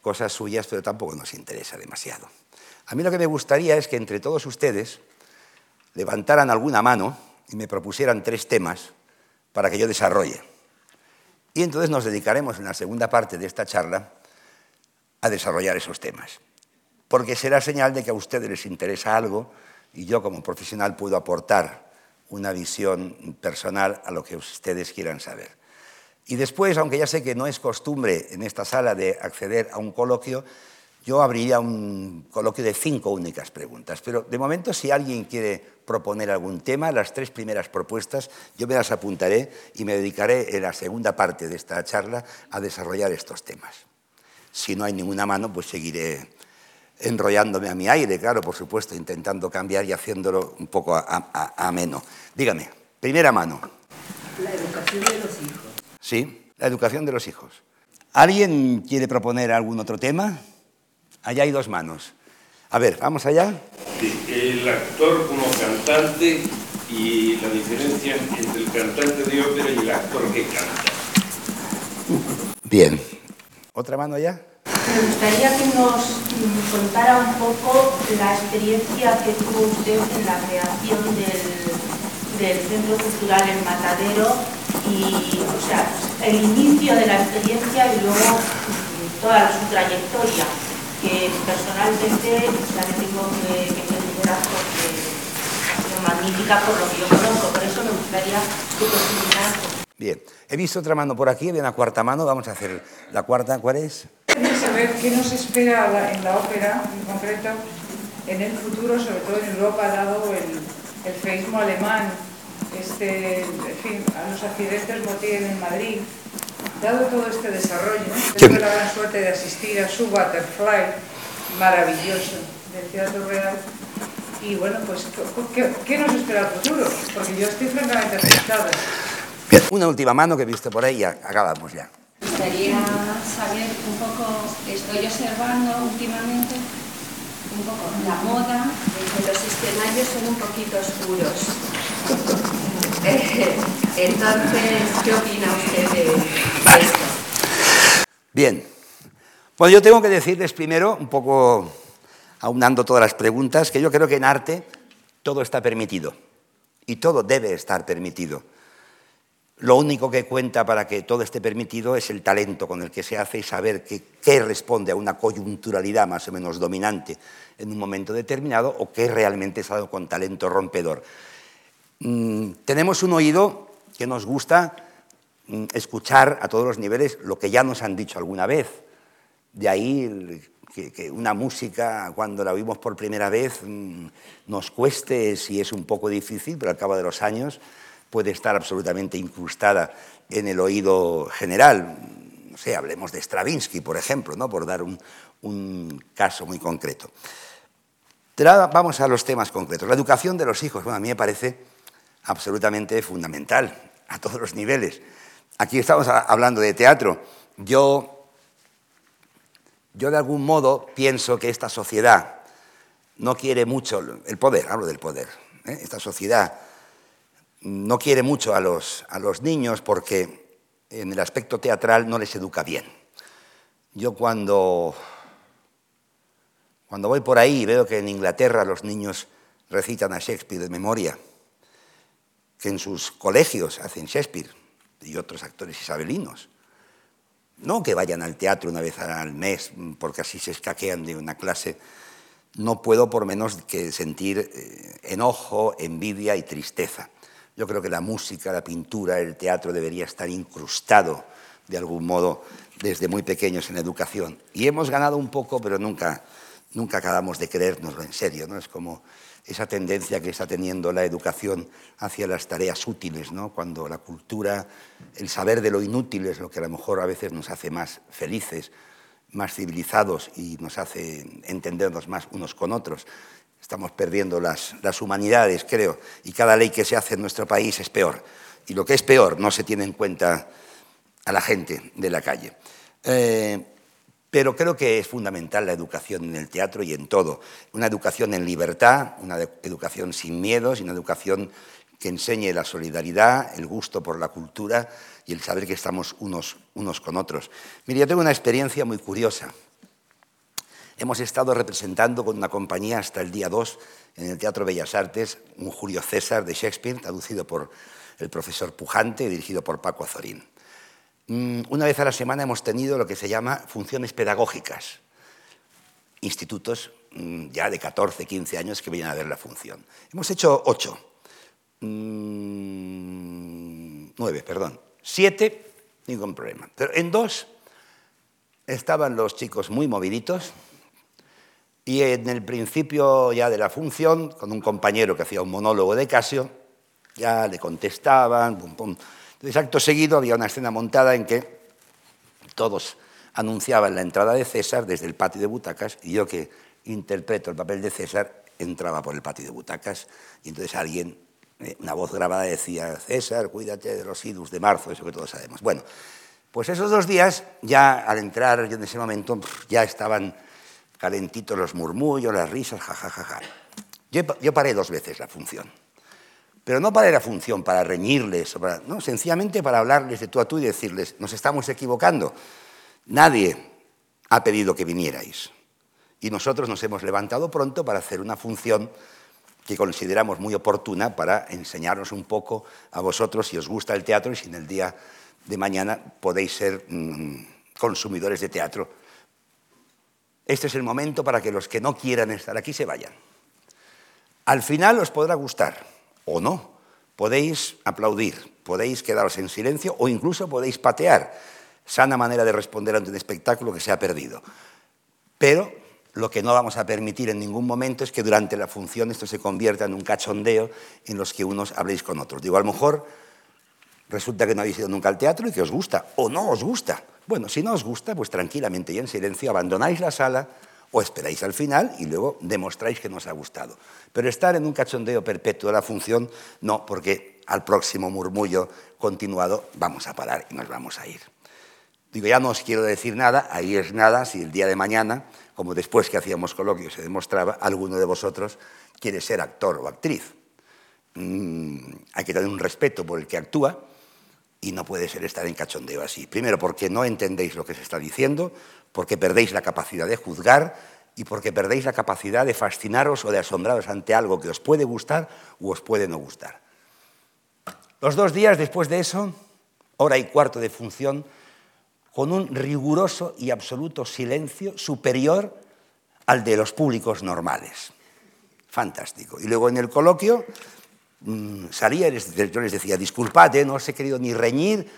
cosas suyas, pero tampoco nos interesa demasiado. A mí lo que me gustaría es que entre todos ustedes levantaran alguna mano y me propusieran tres temas para que yo desarrolle. Y entonces nos dedicaremos en la segunda parte de esta charla a desarrollar esos temas. Porque será señal de que a ustedes les interesa algo y yo como profesional puedo aportar una visión personal a lo que ustedes quieran saber. Y después, aunque ya sé que no es costumbre en esta sala de acceder a un coloquio, yo abriría un coloquio de cinco únicas preguntas. Pero de momento, si alguien quiere proponer algún tema, las tres primeras propuestas yo me las apuntaré y me dedicaré en la segunda parte de esta charla a desarrollar estos temas. Si no hay ninguna mano, pues seguiré enrollándome a mi aire, claro, por supuesto, intentando cambiar y haciéndolo un poco ameno. Dígame, primera mano. La educación de los hijos. Sí, la educación de los hijos. ¿Alguien quiere proponer algún otro tema? Allá hay dos manos. A ver, vamos allá. El actor como cantante y la diferencia entre el cantante de ópera y el actor que canta. Bien. ¿Otra mano allá? Me gustaría que nos contara un poco la experiencia que tuvo usted en la creación del, Centro Cultural en Matadero y, o sea, el inicio de la experiencia y luego toda su trayectoria que personalmente la que tengo que, que felicitar porque sido magnífica por lo que yo conozco. Por eso me gustaría que profundizara. Bien, he visto otra mano por aquí, había una cuarta mano, vamos a hacer la cuarta, ¿cuál es? Quería saber qué nos espera en la ópera, en concreto, en el futuro, sobre todo en Europa, dado el, el feísmo alemán, este, en fin, a los accidentes Motier en Madrid, Dado todo este desarrollo, tengo la gran suerte de asistir a su Butterfly maravilloso del Teatro Real. Y bueno, pues, ¿qué, nos espera el futuro? Porque yo estoy francamente asustada. Bien, una última mano que he visto por ahí y acabamos ya. Me gustaría saber un poco, estoy observando últimamente un poco la moda, que los escenarios son un poquito oscuros. Entonces, ¿qué opina usted de, esto? Bien. Bueno, yo tengo que decirles primero, un poco aunando todas las preguntas, que yo creo que en arte todo está permitido y todo debe estar permitido. Lo único que cuenta para que todo esté permitido es el talento con el que se hace y saber qué responde a una coyunturalidad más o menos dominante en un momento determinado o qué realmente es algo con talento rompedor. Mm, tenemos un oído que nos gusta mm, escuchar a todos los niveles lo que ya nos han dicho alguna vez. De ahí que, una música, cuando la oímos por primera vez, mm, nos cueste si es un poco difícil, pero al cabo de los años puede estar absolutamente incrustada en el oído general. No hablemos de Stravinsky, por ejemplo, ¿no? por dar un caso muy concreto. Vamos a los temas concretos. La educación de los hijos, bueno, a mí me parece absolutamente fundamental a todos los niveles. Aquí estamos hablando de teatro. Yo, yo de algún modo pienso que esta sociedad no quiere mucho el poder, hablo del poder. ¿eh? Esta sociedad no quiere mucho a los, a los niños porque en el aspecto teatral no les educa bien. Yo cuando, cuando voy por ahí y veo que en Inglaterra los niños recitan a Shakespeare de memoria, que en sus colegios hacen Shakespeare y otros actores isabelinos. No que vayan al teatro una vez al mes porque así se escaquean de una clase. No puedo por menos que sentir eh, enojo, envidia y tristeza. Yo creo que la música, la pintura, el teatro debería estar incrustado de algún modo desde muy pequeños en educación. Y hemos ganado un poco, pero nunca, nunca acabamos de creérnoslo en serio. ¿no? Es como esa tendencia que está teniendo la educación hacia las tareas útiles, ¿no? cuando la cultura, el saber de lo inútil es lo que a lo mejor a veces nos hace más felices, más civilizados y nos hace entendernos más unos con otros. Estamos perdiendo las, humanidades, creo, y cada ley que se hace en nuestro país es peor. Y lo que es peor, no se tiene en cuenta a la gente de la calle. Eh, pero creo que es fundamental la educación en el teatro y en todo. Una educación en libertad, una educación sin miedos y una educación que enseñe la solidaridad, el gusto por la cultura y el saber que estamos unos, unos con otros. Mire, yo tengo una experiencia muy curiosa. Hemos estado representando con una compañía hasta el día 2 en el Teatro Bellas Artes un Julio César de Shakespeare, traducido por el profesor Pujante y dirigido por Paco Azorín. Mm, una vez a la semana hemos tenido lo que se llama funciones pedagógicas, institutos mm, ya de 14, 15 años que vienen a ver la función. Hemos hecho ocho, mm, nueve, perdón, siete ningún problema. Pero en dos estaban los chicos muy moviditos y en el principio ya de la función, con un compañero que hacía un monólogo de Casio, ya le contestaban, pum, pum. Entonces, acto seguido había una escena montada en que todos anunciaban la entrada de César desde el patio de butacas y yo que interpreto el papel de César entraba por el patio de butacas y entonces alguien, eh, una voz grabada decía, César, cuídate de los idus de marzo, eso que todos sabemos. Bueno, pues esos dos días, ya al entrar yo en ese momento, ya estaban calentitos los murmullos, las risas, jajajaja. Yo, yo paré dos veces la función. Pero no paré la función para reñirles, no, sencillamente para hablarles de tú a tú y decirles, nos estamos equivocando. Nadie ha pedido que vinierais. Y nosotros nos hemos levantado pronto para hacer una función que consideramos muy oportuna para enseñaros un poco a vosotros si os gusta el teatro y si en el día de mañana podéis ser mm, consumidores de teatro. Este es el momento para que los que no quieran estar aquí se vayan. Al final os podrá gustar o no. Podéis aplaudir, podéis quedaros en silencio o incluso podéis patear. Sana manera de responder ante un espectáculo que se ha perdido. Pero lo que no vamos a permitir en ningún momento es que durante la función esto se convierta en un cachondeo en los que unos habléis con otros. Digo, a lo mejor resulta que no habéis ido nunca al teatro y que os gusta, o no os gusta. Bueno, si no os gusta, pues tranquilamente y en silencio abandonáis la sala o esperáis al final y luego demostráis que no os ha gustado. Pero estar en un cachondeo perpetuo de la función, no, porque al próximo murmullo continuado vamos a parar y nos vamos a ir. Digo, ya no os quiero decir nada, ahí es nada, si el día de mañana como después que hacíamos coloquios se demostraba, alguno de vosotros quiere ser actor o actriz. Mm, hay que tener un respeto por el que actúa y no puede ser estar en cachondeo así. Primero, porque no entendéis lo que se está diciendo, porque perdéis la capacidad de juzgar y porque perdéis la capacidad de fascinaros o de asombraros ante algo que os puede gustar o os puede no gustar. Los dos días después de eso, hora y cuarto de función, con un riguroso y absoluto silencio superior al de los públicos normales. Fantástico. Y luego en el coloquio mmm, salía, yo les decía, disculpad, no os he querido ni reñir,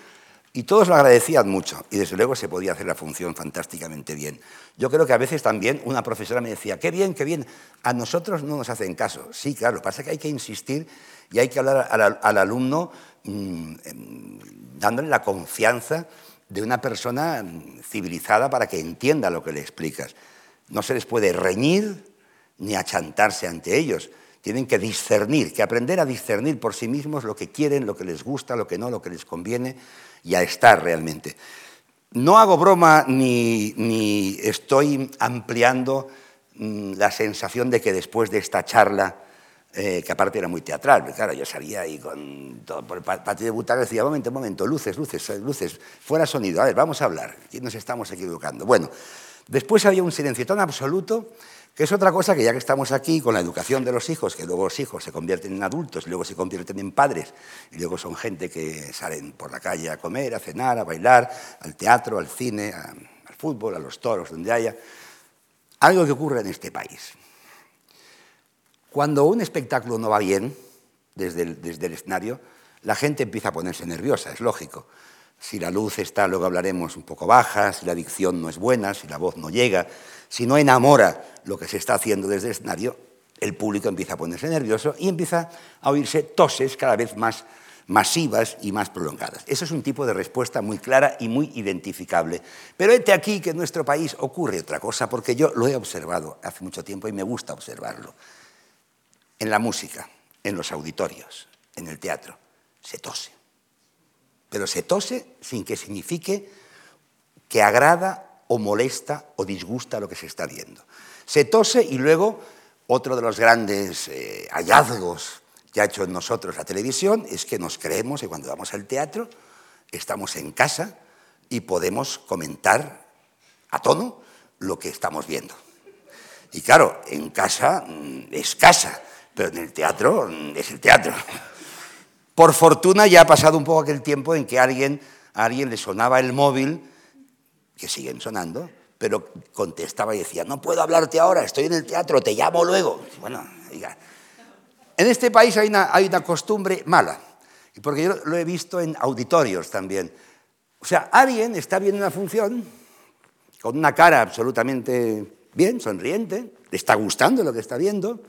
y todos lo agradecían mucho. Y desde luego se podía hacer la función fantásticamente bien. Yo creo que a veces también una profesora me decía, qué bien, qué bien, a nosotros no nos hacen caso. Sí, claro, lo pasa es que hay que insistir y hay que hablar al, al alumno mmm, dándole la confianza de una persona civilizada para que entienda lo que le explicas. No se les puede reñir ni achantarse ante ellos. Tienen que discernir, que aprender a discernir por sí mismos lo que quieren, lo que les gusta, lo que no, lo que les conviene y a estar realmente. No hago broma ni, ni estoy ampliando mm, la sensación de que después de esta charla eh, que aparte era muy teatral, claro, yo salía ahí con todo por el patio de butaca decía, momento, momento, luces, luces, luces, fuera sonido, a ver, vamos a hablar, aquí nos estamos equivocando. Bueno, después había un silencio tan absoluto que es otra cosa que ya que estamos aquí con la educación de los hijos, que luego los hijos se convierten en adultos, y luego se convierten en padres, y luego son gente que salen por la calle a comer, a cenar, a bailar, al teatro, al cine, al fútbol, a los toros, donde haya, algo que ocurre en este país. Cuando un espectáculo no va bien desde desde el escenario, la gente empieza a ponerse nerviosa, es lógico. Si la luz está, luego hablaremos, un poco baja, si la dicción no es buena, si la voz no llega, si no enamora lo que se está haciendo desde el escenario, el público empieza a ponerse nervioso y empieza a oírse toses cada vez más masivas y más prolongadas. Eso es un tipo de respuesta muy clara y muy identificable. Pero este aquí que en nuestro país ocurre otra cosa, porque yo lo he observado hace mucho tiempo y me gusta observarlo en la música, en los auditorios, en el teatro, se tose. Pero se tose sin que signifique que agrada o molesta o disgusta lo que se está viendo. Se tose y luego otro de los grandes eh, hallazgos que ha hecho en nosotros la televisión es que nos creemos que cuando vamos al teatro estamos en casa y podemos comentar a tono lo que estamos viendo. Y claro, en casa mm, es casa, pero en el teatro es el teatro. Por fortuna ya ha pasado un poco aquel tiempo en que alguien, alguien le sonaba el móvil, que siguen sonando, pero contestaba y decía, no puedo hablarte ahora, estoy en el teatro, te llamo luego. Bueno, diga. En este país hay una, hay una costumbre mala, porque yo lo he visto en auditorios también. O sea, alguien está viendo una función con una cara absolutamente bien, sonriente, le está gustando lo que está viendo,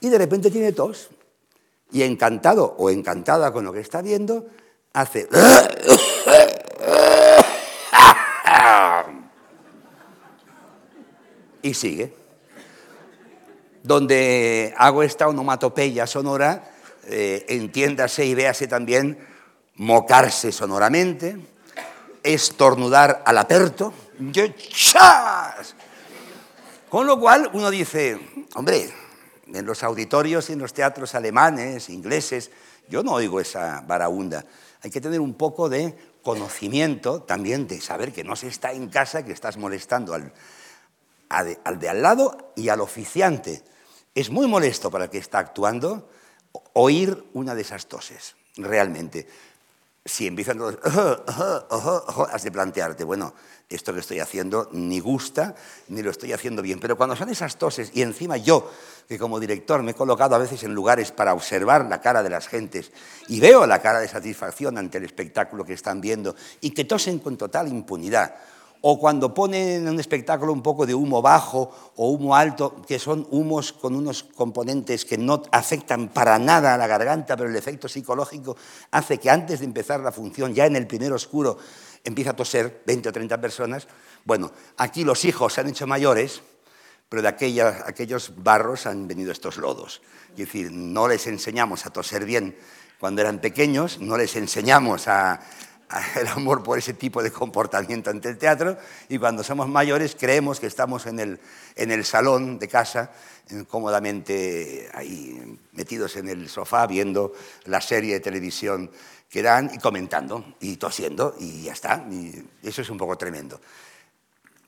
y de repente tiene tos, y encantado o encantada con lo que está viendo, hace... y sigue. Donde hago esta onomatopeya sonora, eh, entiéndase y véase también mocarse sonoramente, estornudar al aperto, con lo cual uno dice, hombre, en los auditorios y en los teatros alemanes, ingleses, yo no oigo esa varaunda. Hay que tener un poco de conocimiento también de saber que no se está en casa, que estás molestando al, al de al lado y al oficiante. Es muy molesto para el que está actuando oír una de esas toses, realmente si empiezan todos, has de plantearte, bueno, esto que estoy haciendo ni gusta, ni lo estoy haciendo bien. Pero cuando son esas toses, y encima yo, que como director me he colocado a veces en lugares para observar la cara de las gentes, y veo la cara de satisfacción ante el espectáculo que están viendo, y que tosen con total impunidad, o cuando ponen un espectáculo un poco de humo bajo o humo alto, que son humos con unos componentes que no afectan para nada a la garganta, pero el efecto psicológico hace que antes de empezar la función, ya en el primer oscuro, empieza a toser 20 o 30 personas. Bueno, aquí los hijos se han hecho mayores, pero de aquellos barros han venido estos lodos. Es decir, no les enseñamos a toser bien cuando eran pequeños, no les enseñamos a, el amor por ese tipo de comportamiento ante el teatro y cuando somos mayores creemos que estamos en el, en el salón de casa cómodamente ahí metidos en el sofá viendo la serie de televisión que dan y comentando y tosiendo y ya está. Y eso es un poco tremendo.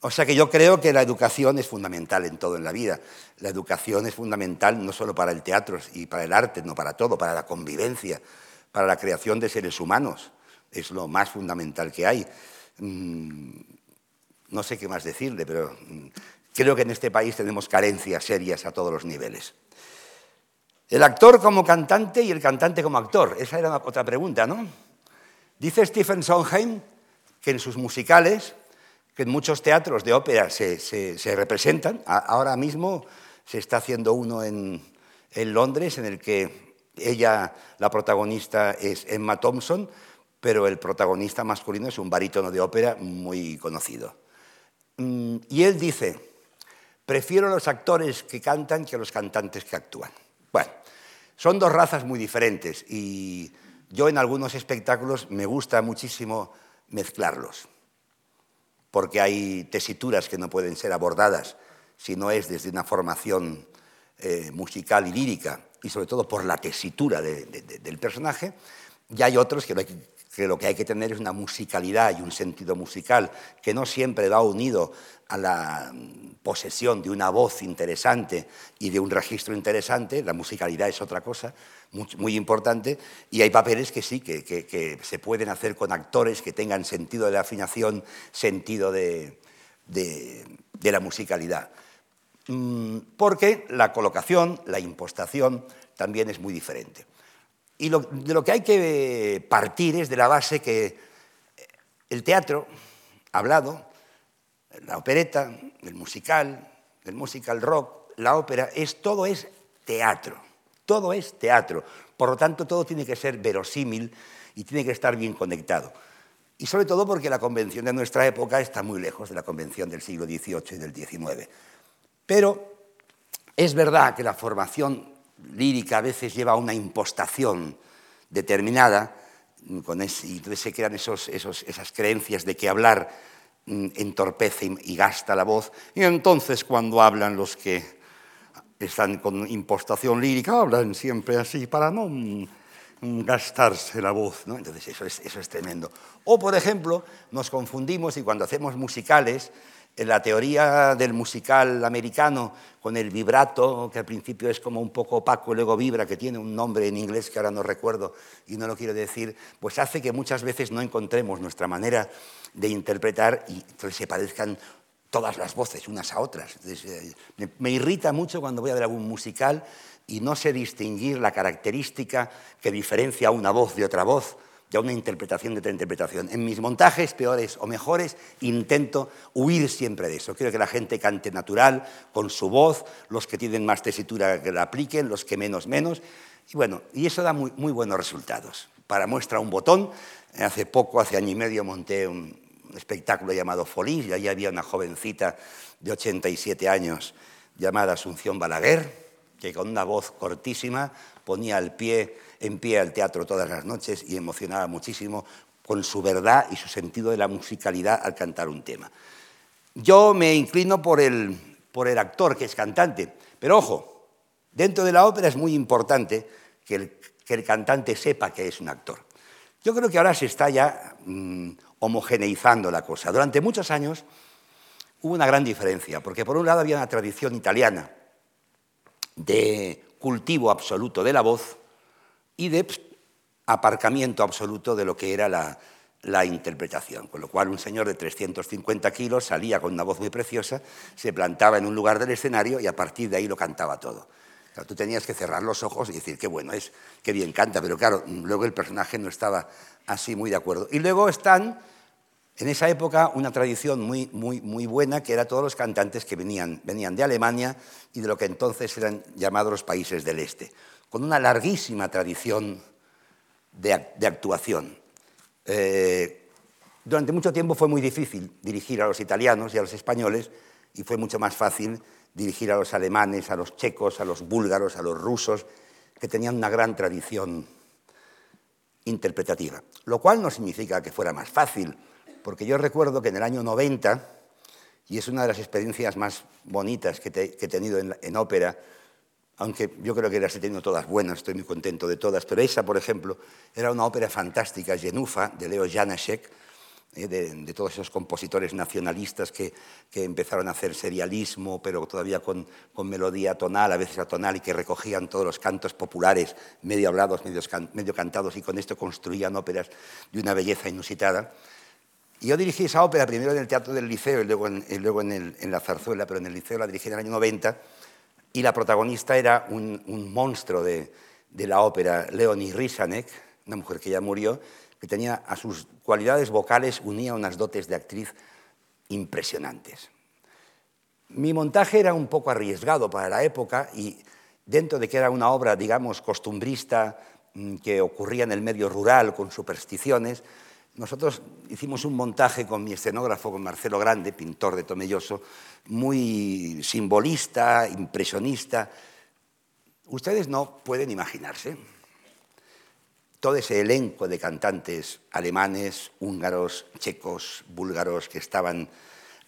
O sea que yo creo que la educación es fundamental en todo en la vida. La educación es fundamental no solo para el teatro y para el arte, no para todo, para la convivencia, para la creación de seres humanos es lo más fundamental que hay. Mm, no sé qué más decirle, pero mm, creo que en este país tenemos carencias serias a todos los niveles. El actor como cantante y el cantante como actor. Esa era otra pregunta, ¿no? Dice Stephen Sondheim que en sus musicales, que en muchos teatros de ópera se, representan, ahora mismo se está haciendo uno en, en Londres en el que ella, la protagonista, es Emma Thompson, pero el protagonista masculino es un barítono de ópera muy conocido. Mm, y él dice, prefiero los actores que cantan que los cantantes que actúan. Bueno, son dos razas muy diferentes y yo en algunos espectáculos me gusta muchísimo mezclarlos, porque hay tesituras que no pueden ser abordadas si no es desde una formación eh, musical y lírica, y sobre todo por la tesitura del personaje, y hay otros que hay que que lo que hay que tener es una musicalidad y un sentido musical que no siempre va unido a la posesión de una voz interesante y de un registro interesante, la musicalidad es otra cosa muy, importante, y hay papeles que sí, que, se pueden hacer con actores que tengan sentido de la afinación, sentido de, de la musicalidad. Mm, porque la colocación, la impostación también es muy diferente. Y de lo que hay que partir es de la base que el teatro hablado, la opereta, el musical, el musical rock, la ópera, es, todo es teatro. Todo es teatro. Por lo tanto, todo tiene que ser verosímil y tiene que estar bien conectado. Y sobre todo porque la convención de nuestra época está muy lejos de la convención del siglo XVIII y del XIX. Pero es verdad que la formación lírica a veces lleva una impostación determinada, con y entonces se crean esos, esas creencias de que hablar mm, entorpece y gasta la voz, y entonces cuando hablan los que están con impostación lírica, hablan siempre así para no mm, gastarse la voz, ¿no? entonces eso es, eso es tremendo. O, por ejemplo, nos confundimos y cuando hacemos musicales, la teoría del musical americano, con el vibrato, que al principio es como un poco opaco y luego vibra, que tiene un nombre en inglés que ahora no recuerdo y no lo quiero decir, pues hace que muchas veces no encontremos nuestra manera de interpretar y se parezcan todas las voces unas a otras. Eh, me, irrita mucho cuando voy a ver algún musical y no sé distinguir la característica que diferencia una voz de otra voz y a una interpretación de otra interpretación. En mis montajes, peores o mejores, intento huir siempre de eso. Quiero que la gente cante natural, con su voz, los que tienen más tesitura que la apliquen, los que menos, menos. Y bueno, y eso da muy, muy buenos resultados. Para muestra un botón, hace poco, hace año y medio, monté un, espectáculo llamado Folís y allí había una jovencita de 87 años llamada Asunción Balaguer, que con una voz cortísima ponía el pie, en pie al teatro todas las noches y emocionaba muchísimo con su verdad y su sentido de la musicalidad al cantar un tema. Yo me inclino por el, por el actor, que es cantante, pero ojo, dentro de la ópera es muy importante que el, que el cantante sepa que es un actor. Yo creo que ahora se está ya mm, homogeneizando la cosa. Durante muchos años hubo una gran diferencia, porque por un lado había una tradición italiana de cultivo absoluto de la voz y de aparcamiento absoluto de lo que era la, interpretación. Con lo cual un señor de 350 kilos salía con una voz muy preciosa, se plantaba en un lugar del escenario y a partir de ahí lo cantaba todo. tú tenías que cerrar los ojos y decir, qué bueno es, qué bien canta, pero claro, luego el personaje no estaba así muy de acuerdo. Y luego están en esa época una tradición muy, muy, muy buena que era todos los cantantes que venían, venían de Alemania y de lo que entonces eran llamados los países del Este, con una larguísima tradición de, actuación. Eh, durante mucho tiempo fue muy difícil dirigir a los italianos y a los españoles y fue mucho más fácil dirigir a los alemanes, a los checos, a los búlgaros, a los rusos, que tenían una gran tradición interpretativa. Lo cual no significa que fuera más fácil porque yo recuerdo que en el año 90, y es una de las experiencias más bonitas que, he tenido en, ópera, aunque yo creo que las he tenido todas buenas, estoy muy contento de todas, pero esa, por ejemplo, era una ópera fantástica, Genufa, de Leo Janáček, eh, de, todos esos compositores nacionalistas que, empezaron a hacer serialismo, pero todavía con, melodía tonal, a veces atonal, y que recogían todos los cantos populares, medio hablados, medio cantados, y con esto construían óperas de una belleza inusitada. Yo dirigí esa ópera primero en el Teatro del Liceo y luego en, la Zarzuela, pero en el Liceo la dirigí en el año 90 y la protagonista era un, monstruo de, la ópera, Leonie Risanek, una mujer que ya murió, que tenía a sus cualidades vocales unía unas dotes de actriz impresionantes. Mi montaje era un poco arriesgado para la época y dentro de que era una obra, digamos, costumbrista mm, que ocurría en el medio rural con supersticiones, nosotros hicimos un montaje con mi escenógrafo, con Marcelo Grande, pintor de Tomelloso, muy simbolista, impresionista. Ustedes no pueden imaginarse todo ese elenco de cantantes alemanes, húngaros, checos, búlgaros que estaban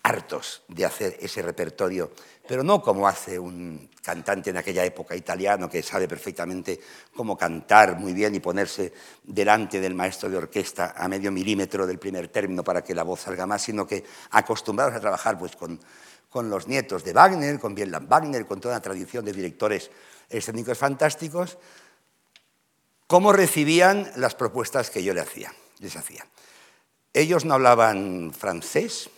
hartos de hacer ese repertorio, pero no como hace un cantante en aquella época italiano que sabe perfectamente cómo cantar muy bien y ponerse delante del maestro de orquesta a medio milímetro del primer término para que la voz salga más, sino que acostumbrados a trabajar pues, con, con los nietos de Wagner, con Bielan Wagner, con toda una tradición de directores escénicos fantásticos, cómo recibían las propuestas que yo hacía. Les hacía. Ellos no hablaban francés,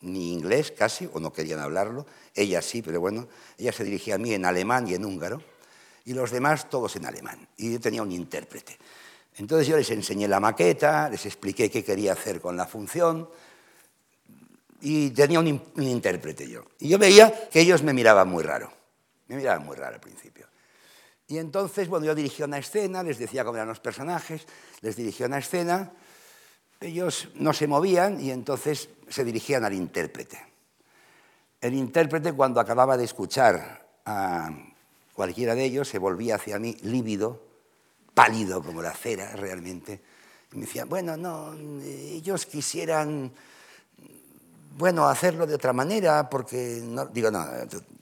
ni inglés casi, o no querían hablarlo, ella sí, pero bueno, ella se dirigía a mí en alemán y en húngaro, y los demás todos en alemán, y yo tenía un intérprete. Entonces yo les enseñé la maqueta, les expliqué qué quería hacer con la función, y tenía un, intérprete yo. Y yo veía que ellos me miraban muy raro, me miraban muy raro al principio. Y entonces, bueno, yo dirigía una escena, les decía cómo eran los personajes, les dirigía una escena, ellos no se movían y entonces se dirigían al intérprete. El intérprete, cuando acababa de escuchar a cualquiera de ellos, se volvía hacia mí lívido, pálido como la cera realmente. Y me decía, bueno, no, ellos quisieran, bueno, hacerlo de otra manera, porque, no, digo, no,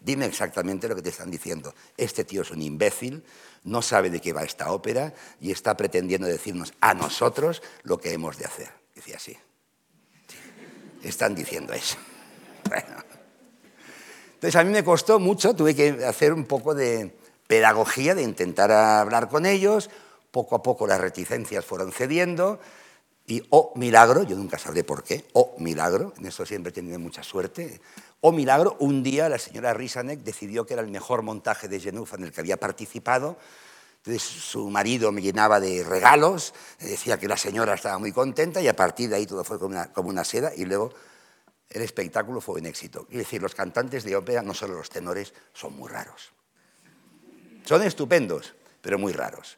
dime exactamente lo que te están diciendo. Este tío es un imbécil, no sabe de qué va esta ópera y está pretendiendo decirnos a nosotros lo que hemos de hacer. Decía así están diciendo eso. Entonces a mí me costó mucho, tuve que hacer un poco de pedagogía, de intentar hablar con ellos, poco a poco las reticencias fueron cediendo y, oh milagro, yo nunca sabré por qué, oh milagro, en eso siempre he tenido mucha suerte, oh milagro, un día la señora Risanek decidió que era el mejor montaje de Genufa en el que había participado, Entonces su marido me llenaba de regalos, decía que la señora estaba muy contenta y a partir de ahí todo fue como una, como una seda y luego el espectáculo fue un éxito. Es decir, los cantantes de ópera, no solo los tenores, son muy raros. Son estupendos, pero muy raros.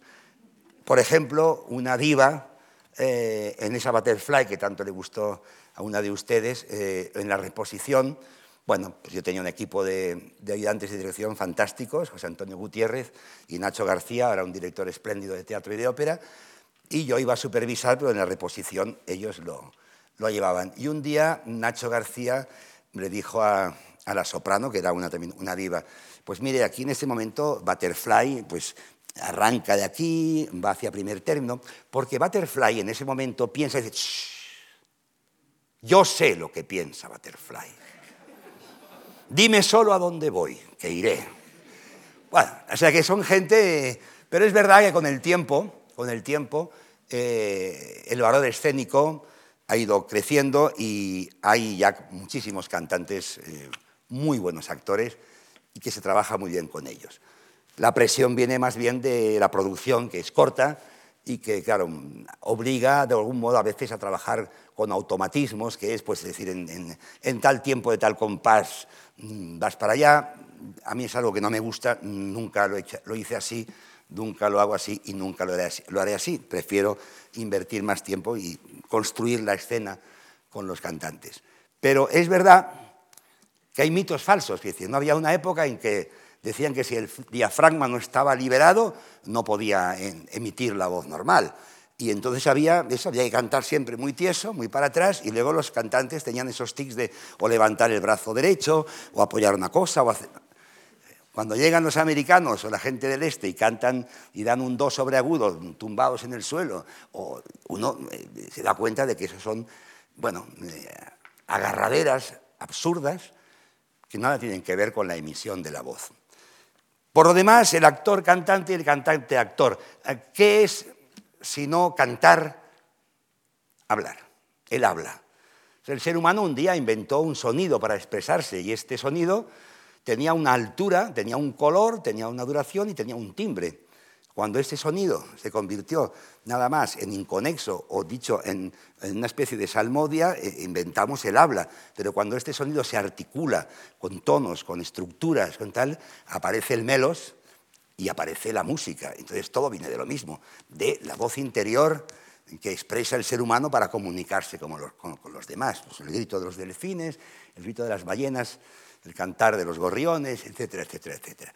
Por ejemplo, una diva eh, en esa Butterfly que tanto le gustó a una de ustedes, eh, en la reposición, bueno, pues yo tenía un equipo de, ayudantes de dirección fantásticos, José Antonio Gutiérrez y Nacho García, ahora un director espléndido de teatro y de ópera, y yo iba a supervisar, pero en la reposición ellos lo, lo llevaban. Y un día Nacho García le dijo a, la soprano, que era una, una diva, pues mire, aquí en este momento Butterfly, pues arranca de aquí, va hacia primer término, porque Butterfly en ese momento piensa y dice, yo sé lo que piensa Butterfly. Dime solo a dónde voy, que iré. Bueno, o sea que son gente, pero es verdad que con el tiempo, con el tiempo, eh, el valor escénico ha ido creciendo y hay ya muchísimos cantantes eh, muy buenos actores y que se trabaja muy bien con ellos. La presión viene más bien de la producción, que es corta y que, claro, obliga de algún modo a veces a trabajar con automatismos, que es, pues, decir, en tal tiempo de tal compás Mm, vas para allá, a mí es algo que no me gusta, nunca lo, hice así, nunca lo hago así y nunca lo haré así. Prefiero invertir más tiempo y construir la escena con los cantantes. Pero es verdad que hay mitos falsos, es decir, no había una época en que decían que si el diafragma no estaba liberado no podía emitir la voz normal. Y entonces había que cantar siempre muy tieso, muy para atrás, y luego los cantantes tenían esos tics de o levantar el brazo derecho, o apoyar una cosa. Cuando llegan los americanos o la gente del este y cantan y dan un do sobreagudo, tumbados en el suelo, uno eh, se da cuenta de que eso son, bueno, eh, agarraderas absurdas que nada tienen que ver con la emisión de la voz. Por lo demás, el actor cantante y el cantante actor. ¿Qué es sino cantar, hablar. Él habla. El ser humano un día inventó un sonido para expresarse y este sonido tenía una altura, tenía un color, tenía una duración y tenía un timbre. Cuando este sonido se convirtió nada más en inconexo o dicho en, una especie de salmodia, eh, inventamos el habla. Pero cuando este sonido se articula con tonos, con estructuras, con tal, aparece el melos, y aparece la música. Entonces todo viene de lo mismo, de la voz interior que expresa el ser humano para comunicarse con los, demás. Pues el grito de los delfines, el grito de las ballenas, el cantar de los gorriones, etcétera, etcétera, etcétera.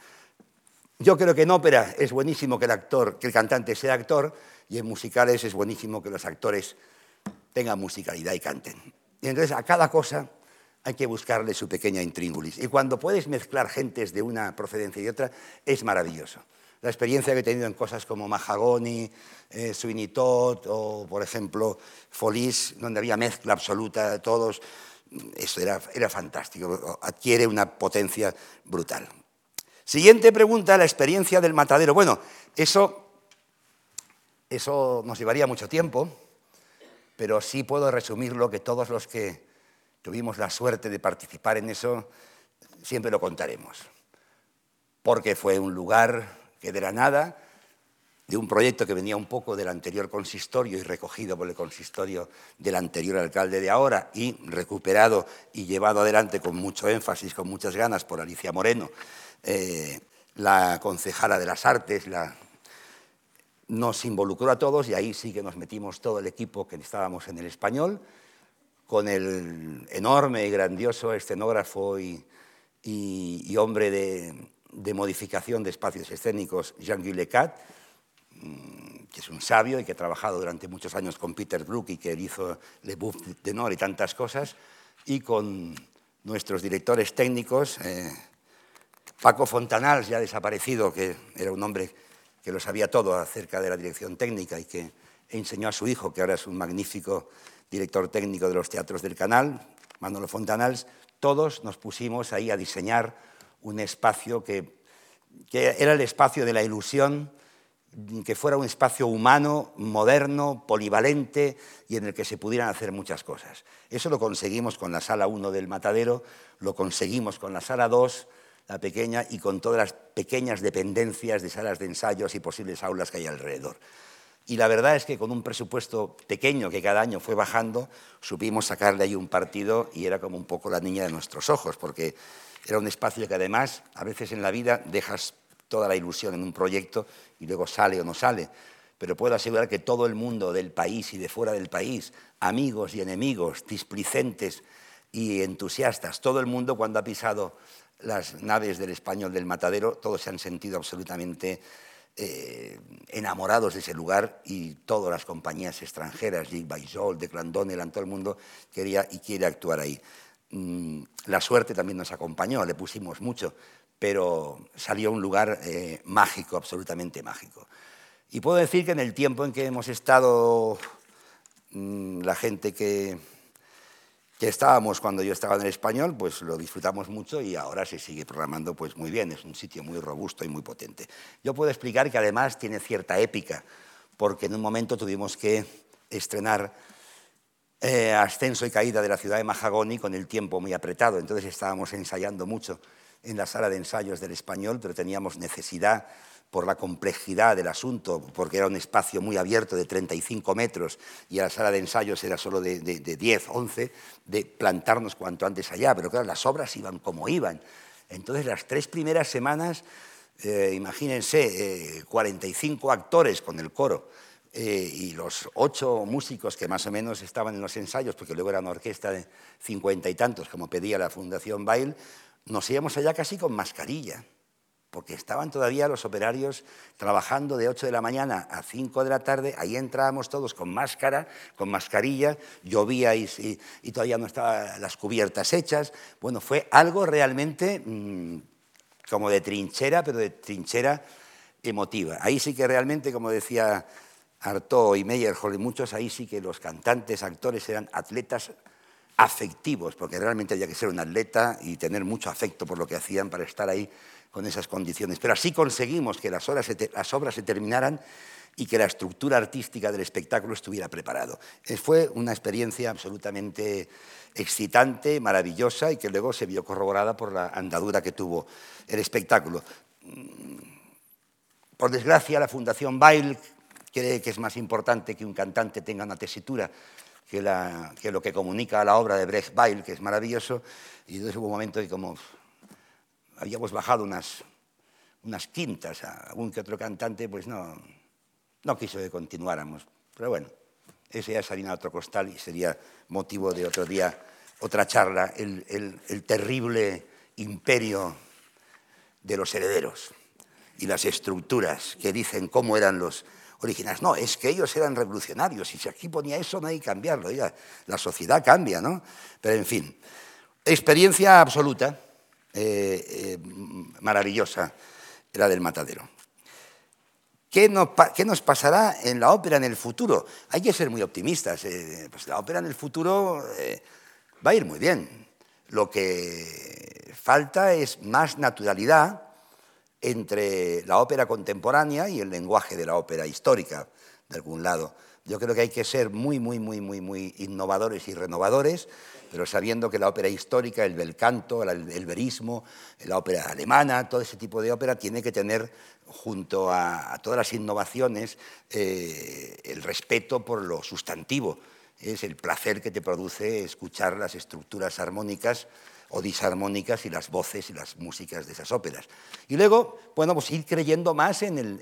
Yo creo que en ópera es buenísimo que el actor, que el cantante sea actor, y en musicales es buenísimo que los actores tengan musicalidad y canten. Y entonces a cada cosa hay que buscarle su pequeña intríngulis. Y cuando puedes mezclar gentes de una procedencia y otra, es maravilloso. La experiencia que he tenido en cosas como Mahagoni, eh, Sweeney Todd o, por ejemplo, Folies, donde había mezcla absoluta de todos, eso era, era fantástico, adquiere una potencia brutal. Siguiente pregunta, la experiencia del matadero. Bueno, eso, eso nos llevaría mucho tiempo, pero sí puedo resumirlo que todos los que tuvimos la suerte de participar en eso, siempre lo contaremos. Porque fue un lugar que de la nada, de un proyecto que venía un poco del anterior consistorio y recogido por el consistorio del anterior alcalde de ahora y recuperado y llevado adelante con mucho énfasis, con muchas ganas por Alicia Moreno, eh, la concejala de las artes, nos involucró a todos y ahí sí que nos metimos todo el equipo que estábamos en el español con el enorme y grandioso escenógrafo y, hombre de, modificación de espacios escénicos, Jean-Guy Lecat, mm, que es un sabio y que ha trabajado durante muchos años con Peter Brook y que hizo Le Bouffe de Nord y tantas cosas, y con nuestros directores técnicos, eh, Paco Fontanals, ya desaparecido, que era un hombre que lo sabía todo acerca de la dirección técnica y que enseñó a su hijo, que ahora es un magnífico director técnico de los teatros del canal, Manolo Fontanals, todos nos pusimos ahí a diseñar un espacio que, era el espacio de la ilusión, que fuera un espacio humano, moderno, polivalente y en el que se pudieran hacer muchas cosas. Eso lo conseguimos con la sala 1 del Matadero, lo conseguimos con la sala 2, la pequeña y con todas las pequeñas dependencias de salas de ensayos y posibles aulas que hay alrededor. Y la verdad es que con un presupuesto pequeño que cada año fue bajando, supimos sacarle ahí un partido y era como un poco la niña de nuestros ojos, porque era un espacio que además a veces en la vida dejas toda la ilusión en un proyecto y luego sale o no sale. Pero puedo asegurar que todo el mundo del país y de fuera del país, amigos y enemigos, displicentes y entusiastas, todo el mundo cuando ha pisado las naves del español del matadero, todos se han sentido absolutamente eh, enamorados de ese lugar y todas las compañías extranjeras, Jig Baisol, de Clandonel, todo el mundo quería y quiere actuar ahí. Mm, la suerte también nos acompañó, le pusimos mucho, pero salió un lugar eh, mágico, absolutamente mágico. Y puedo decir que en el tiempo en que hemos estado, mm, la gente que, que estábamos cuando yo estaba en el español, pues lo disfrutamos mucho y ahora se sigue programando pues muy bien, es un sitio muy robusto y muy potente. Yo puedo explicar que además tiene cierta épica, porque en un momento tuvimos que estrenar eh, Ascenso y Caída de la ciudad de Mahagoni con el tiempo muy apretado, entonces estábamos ensayando mucho en la sala de ensayos del español, pero teníamos necesidad por la complejidad del asunto, porque era un espacio muy abierto de 35 metros y la sala de ensayos era solo de, 10, 11, de plantarnos cuanto antes allá. Pero claro, las obras iban como iban. Entonces, las tres primeras semanas, eh, imagínense, 45 eh, actores con el coro eh, y los ocho músicos que más o menos estaban en los ensayos, porque luego era una orquesta de cincuenta y tantos, como pedía la Fundación Bail, nos íbamos allá casi con mascarilla porque estaban todavía los operarios trabajando de 8 de la mañana a 5 de la tarde, ahí entrábamos todos con máscara, con mascarilla, llovía y, todavía no estaban las cubiertas hechas. Bueno, fue algo realmente mm, como de trinchera, pero de trinchera emotiva. Ahí sí que realmente, como decía Artaud y Meyerhold y muchos, ahí sí que los cantantes, actores eran atletas afectivos, porque realmente había que ser un atleta y tener mucho afecto por lo que hacían para estar ahí con esas condiciones. Pero así conseguimos que las, obras se terminaran y que la estructura artística del espectáculo estuviera preparado. Eh, fue una experiencia absolutamente excitante, maravillosa y que luego se vio corroborada por la andadura que tuvo el espectáculo. Mm, por desgracia, la Fundación Bail cree que es más importante que un cantante tenga una tesitura que, lo que comunica la obra de Brecht Bail, que es maravilloso, y entonces hubo un momento que como habíamos bajado unas, unas quintas a algún que otro cantante, pues no, no quiso que continuáramos. Pero bueno, ese ya sería otro costal y sería motivo de otro día, otra charla, el, el terrible imperio de los herederos y las estructuras que dicen cómo eran los originales. No, es que ellos eran revolucionarios y si aquí ponía eso no hay que cambiarlo. La sociedad cambia, ¿no? Pero en fin, experiencia absoluta eh, eh, maravillosa, la del matadero. ¿Qué nos, pasará en la ópera en el futuro? Hay que ser muy optimistas. Eh, pues la ópera en el futuro va a ir muy bien. Lo que falta es más naturalidad entre la ópera contemporánea y el lenguaje de la ópera histórica, de algún lado. Yo creo que hay que ser muy, muy, muy, muy, muy innovadores y renovadores pero sabiendo que la ópera histórica, el bel canto, el verismo, la ópera alemana, todo ese tipo de ópera tiene que tener junto a, todas las innovaciones eh, el respeto por lo sustantivo. Es el placer que te produce escuchar las estructuras armónicas o disarmónicas y las voces y las músicas de esas óperas. Y luego, bueno, pues ir creyendo más en,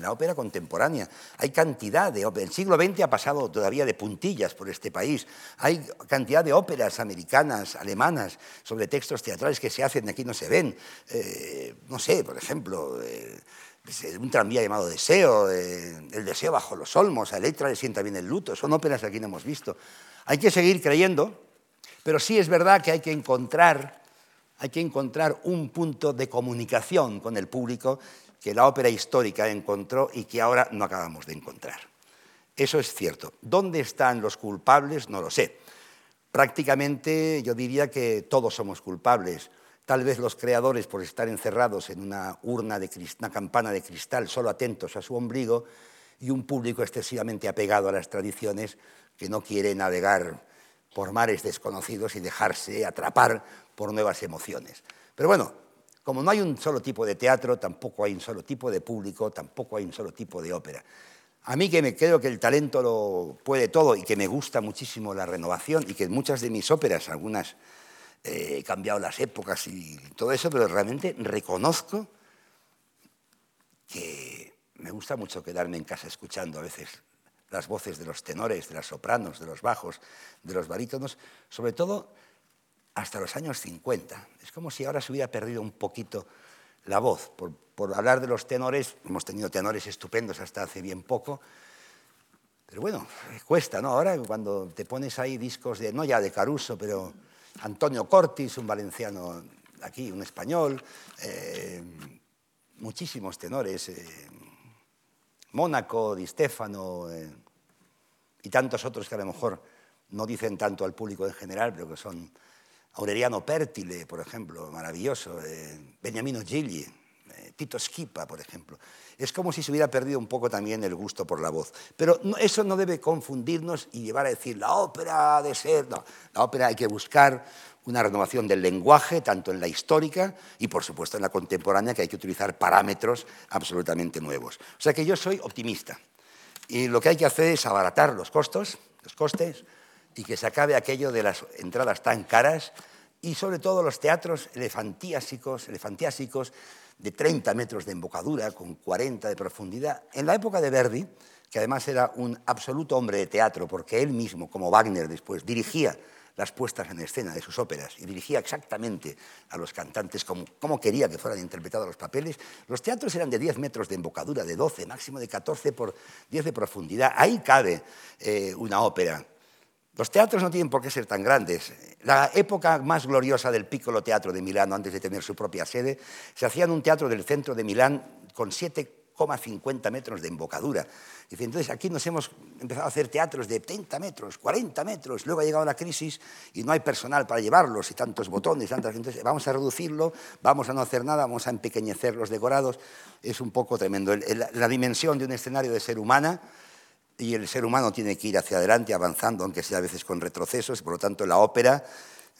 la, ópera contemporánea. Hay cantidad de óperas. El siglo XX ha pasado todavía de puntillas por este país. Hay cantidad de óperas americanas, alemanas, sobre textos teatrales que se hacen aquí no se ven. Eh, no sé, por ejemplo... Eh, un tranvía llamado Deseo, eh, El deseo bajo los olmos, a Electra le sienta bien el luto, son óperas que aquí no hemos visto. Hay que seguir creyendo pero sí es verdad que hay que encontrar, hay que encontrar un punto de comunicación con el público que la ópera histórica encontró y que ahora no acabamos de encontrar. Eso es cierto. ¿Dónde están los culpables? No lo sé. Prácticamente yo diría que todos somos culpables. Tal vez los creadores por estar encerrados en una urna de una campana de cristal, solo atentos a su ombligo, y un público excesivamente apegado a las tradiciones que no quiere navegar por mares desconocidos y dejarse atrapar por nuevas emociones. Pero bueno, Como no hay un solo tipo de teatro, tampoco hay un solo tipo de público, tampoco hay un solo tipo de ópera. A mí que me creo que el talento lo puede todo y que me gusta muchísimo la renovación y que muchas de mis óperas, algunas eh, he cambiado las épocas y todo eso, pero realmente reconozco que me gusta mucho quedarme en casa escuchando a veces las voces de los tenores, de las sopranos, de los bajos, de los barítonos, sobre todo hasta los años 50. Es como si ahora se hubiera perdido un poquito la voz. Por, hablar de los tenores, hemos tenido tenores estupendos hasta hace bien poco, pero bueno, cuesta, ¿no? Ahora cuando te pones ahí discos de, no ya de Caruso, pero Antonio Cortis, un valenciano aquí, un español, eh, muchísimos tenores, eh, Mónaco, Di Stefano eh, y tantos otros que a lo mejor no dicen tanto al público en general, pero que son Aureliano Pertile, por ejemplo, maravilloso, eh, Beniamino Gigli, eh, Tito Schipa, por ejemplo. Es como si se hubiera perdido un poco también el gusto por la voz. Pero eso no debe confundirnos y llevar a decir, la ópera ha de ser... No, la ópera hay que buscar una renovación del lenguaje, tanto en la histórica y, por supuesto, en la contemporánea, que hay que utilizar parámetros absolutamente nuevos. O sea que yo soy optimista. Y lo que hay que hacer es abaratar los costos, los costes, y que se acabe aquello de las entradas tan caras y sobre todo los teatros elefantiásicos, elefantiásicos de 30 metros de embocadura con 40 de profundidad. En la época de Verdi, que además era un absoluto hombre de teatro, porque él mismo, como Wagner después, dirigía las puestas en escena de sus óperas y dirigía exactamente a los cantantes como, quería que fueran interpretados los papeles, los teatros eran de 10 metros de embocadura, de 12, máximo de 14 por 10 de profundidad. Ahí cabe eh, una ópera los teatros no tienen por qué ser tan grandes. La época más gloriosa del Piccolo Teatro de Milán, antes de tener su propia sede, se hacía en un teatro del centro de Milán con 7,50 metros de embocadura. Entonces aquí nos hemos empezado a hacer teatros de 30 metros, 40 metros, luego ha llegado la crisis y no hay personal para llevarlos y tantos botones, tantas... Entonces vamos a reducirlo, vamos a no hacer nada, vamos a empequeñecer los decorados. Es un poco tremendo. La dimensión de un escenario de ser humana y el ser humano tiene que ir hacia adelante, avanzando, aunque sea a veces con retrocesos, por lo tanto la ópera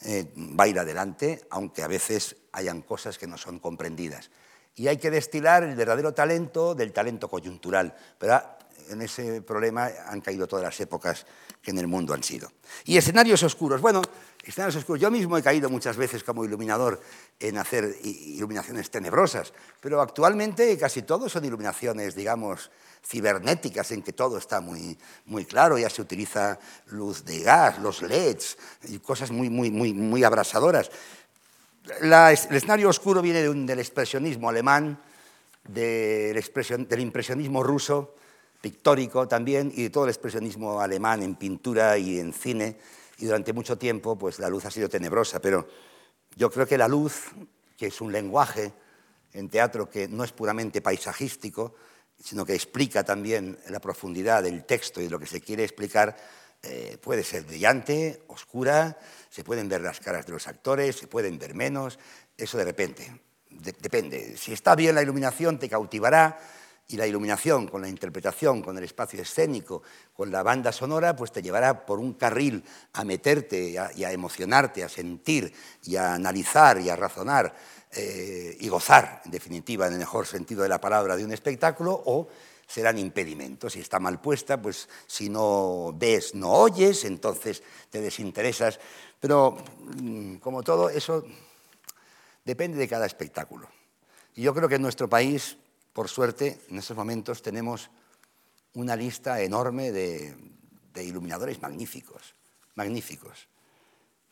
eh, va a ir adelante, aunque a veces hayan cosas que no son comprendidas. Y hay que destilar el verdadero talento del talento coyuntural, pero en ese problema han caído todas las épocas que en el mundo han sido. Y escenarios oscuros. Bueno, escenarios oscuros. Yo mismo he caído muchas veces como iluminador en hacer iluminaciones tenebrosas, pero actualmente casi todo son iluminaciones, digamos, cibernéticas en que todo está muy, muy claro, ya se utiliza luz de gas, los LEDs y cosas muy, muy, muy, muy abrasadoras. El escenario oscuro viene del expresionismo alemán, del, del impresionismo ruso, pictórico también, y de todo el expresionismo alemán en pintura y en cine, y durante mucho tiempo pues, la luz ha sido tenebrosa, pero yo creo que la luz, que es un lenguaje en teatro que no es puramente paisajístico, sino que explica también la profundidad del texto y lo que se quiere explicar, eh, puede ser brillante, oscura, se pueden ver las caras de los actores, se pueden ver menos, eso de repente, depende. Si está bien la iluminación, te cautivará, y la iluminación, con la interpretación, con el espacio escénico, con la banda sonora, pues te llevará por un carril a meterte y a emocionarte, a sentir y a analizar y a razonar eh, y gozar, en definitiva, en el mejor sentido de la palabra, de un espectáculo, o serán impedimentos. Si está mal puesta, pues si no ves, no oyes, entonces te desinteresas. Pero, mm, como todo, eso depende de cada espectáculo. Y yo creo que en nuestro país, por suerte, en estos momentos tenemos una lista enorme de, iluminadores magníficos, magníficos.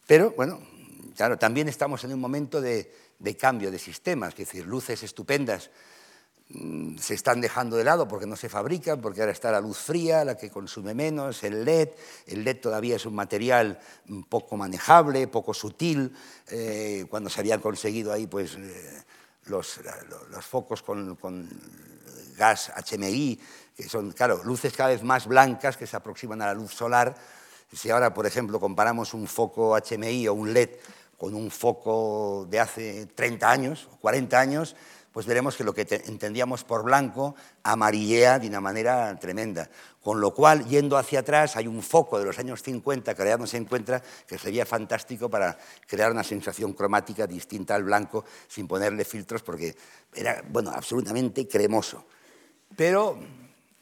Pero, bueno, claro, también estamos en un momento de, de cambio de sistemas, es decir, luces estupendas se están dejando de lado porque no se fabrican, porque ahora está la luz fría, la que consume menos, el LED. El LED todavía es un material poco manejable, poco sutil. Eh, cuando se habían conseguido ahí pues, eh, los, los, focos con, con, gas HMI, que son, claro, luces cada vez más blancas que se aproximan a la luz solar. Si ahora, por ejemplo, comparamos un foco HMI o un LED con un foco de hace 30 años, 40 años, pues veremos que lo que entendíamos por blanco amarillea de una manera tremenda. Con lo cual, yendo hacia atrás, hay un foco de los años 50 que ya no se encuentra, que sería fantástico para crear una sensación cromática distinta al blanco sin ponerle filtros, porque era, bueno, absolutamente cremoso. Pero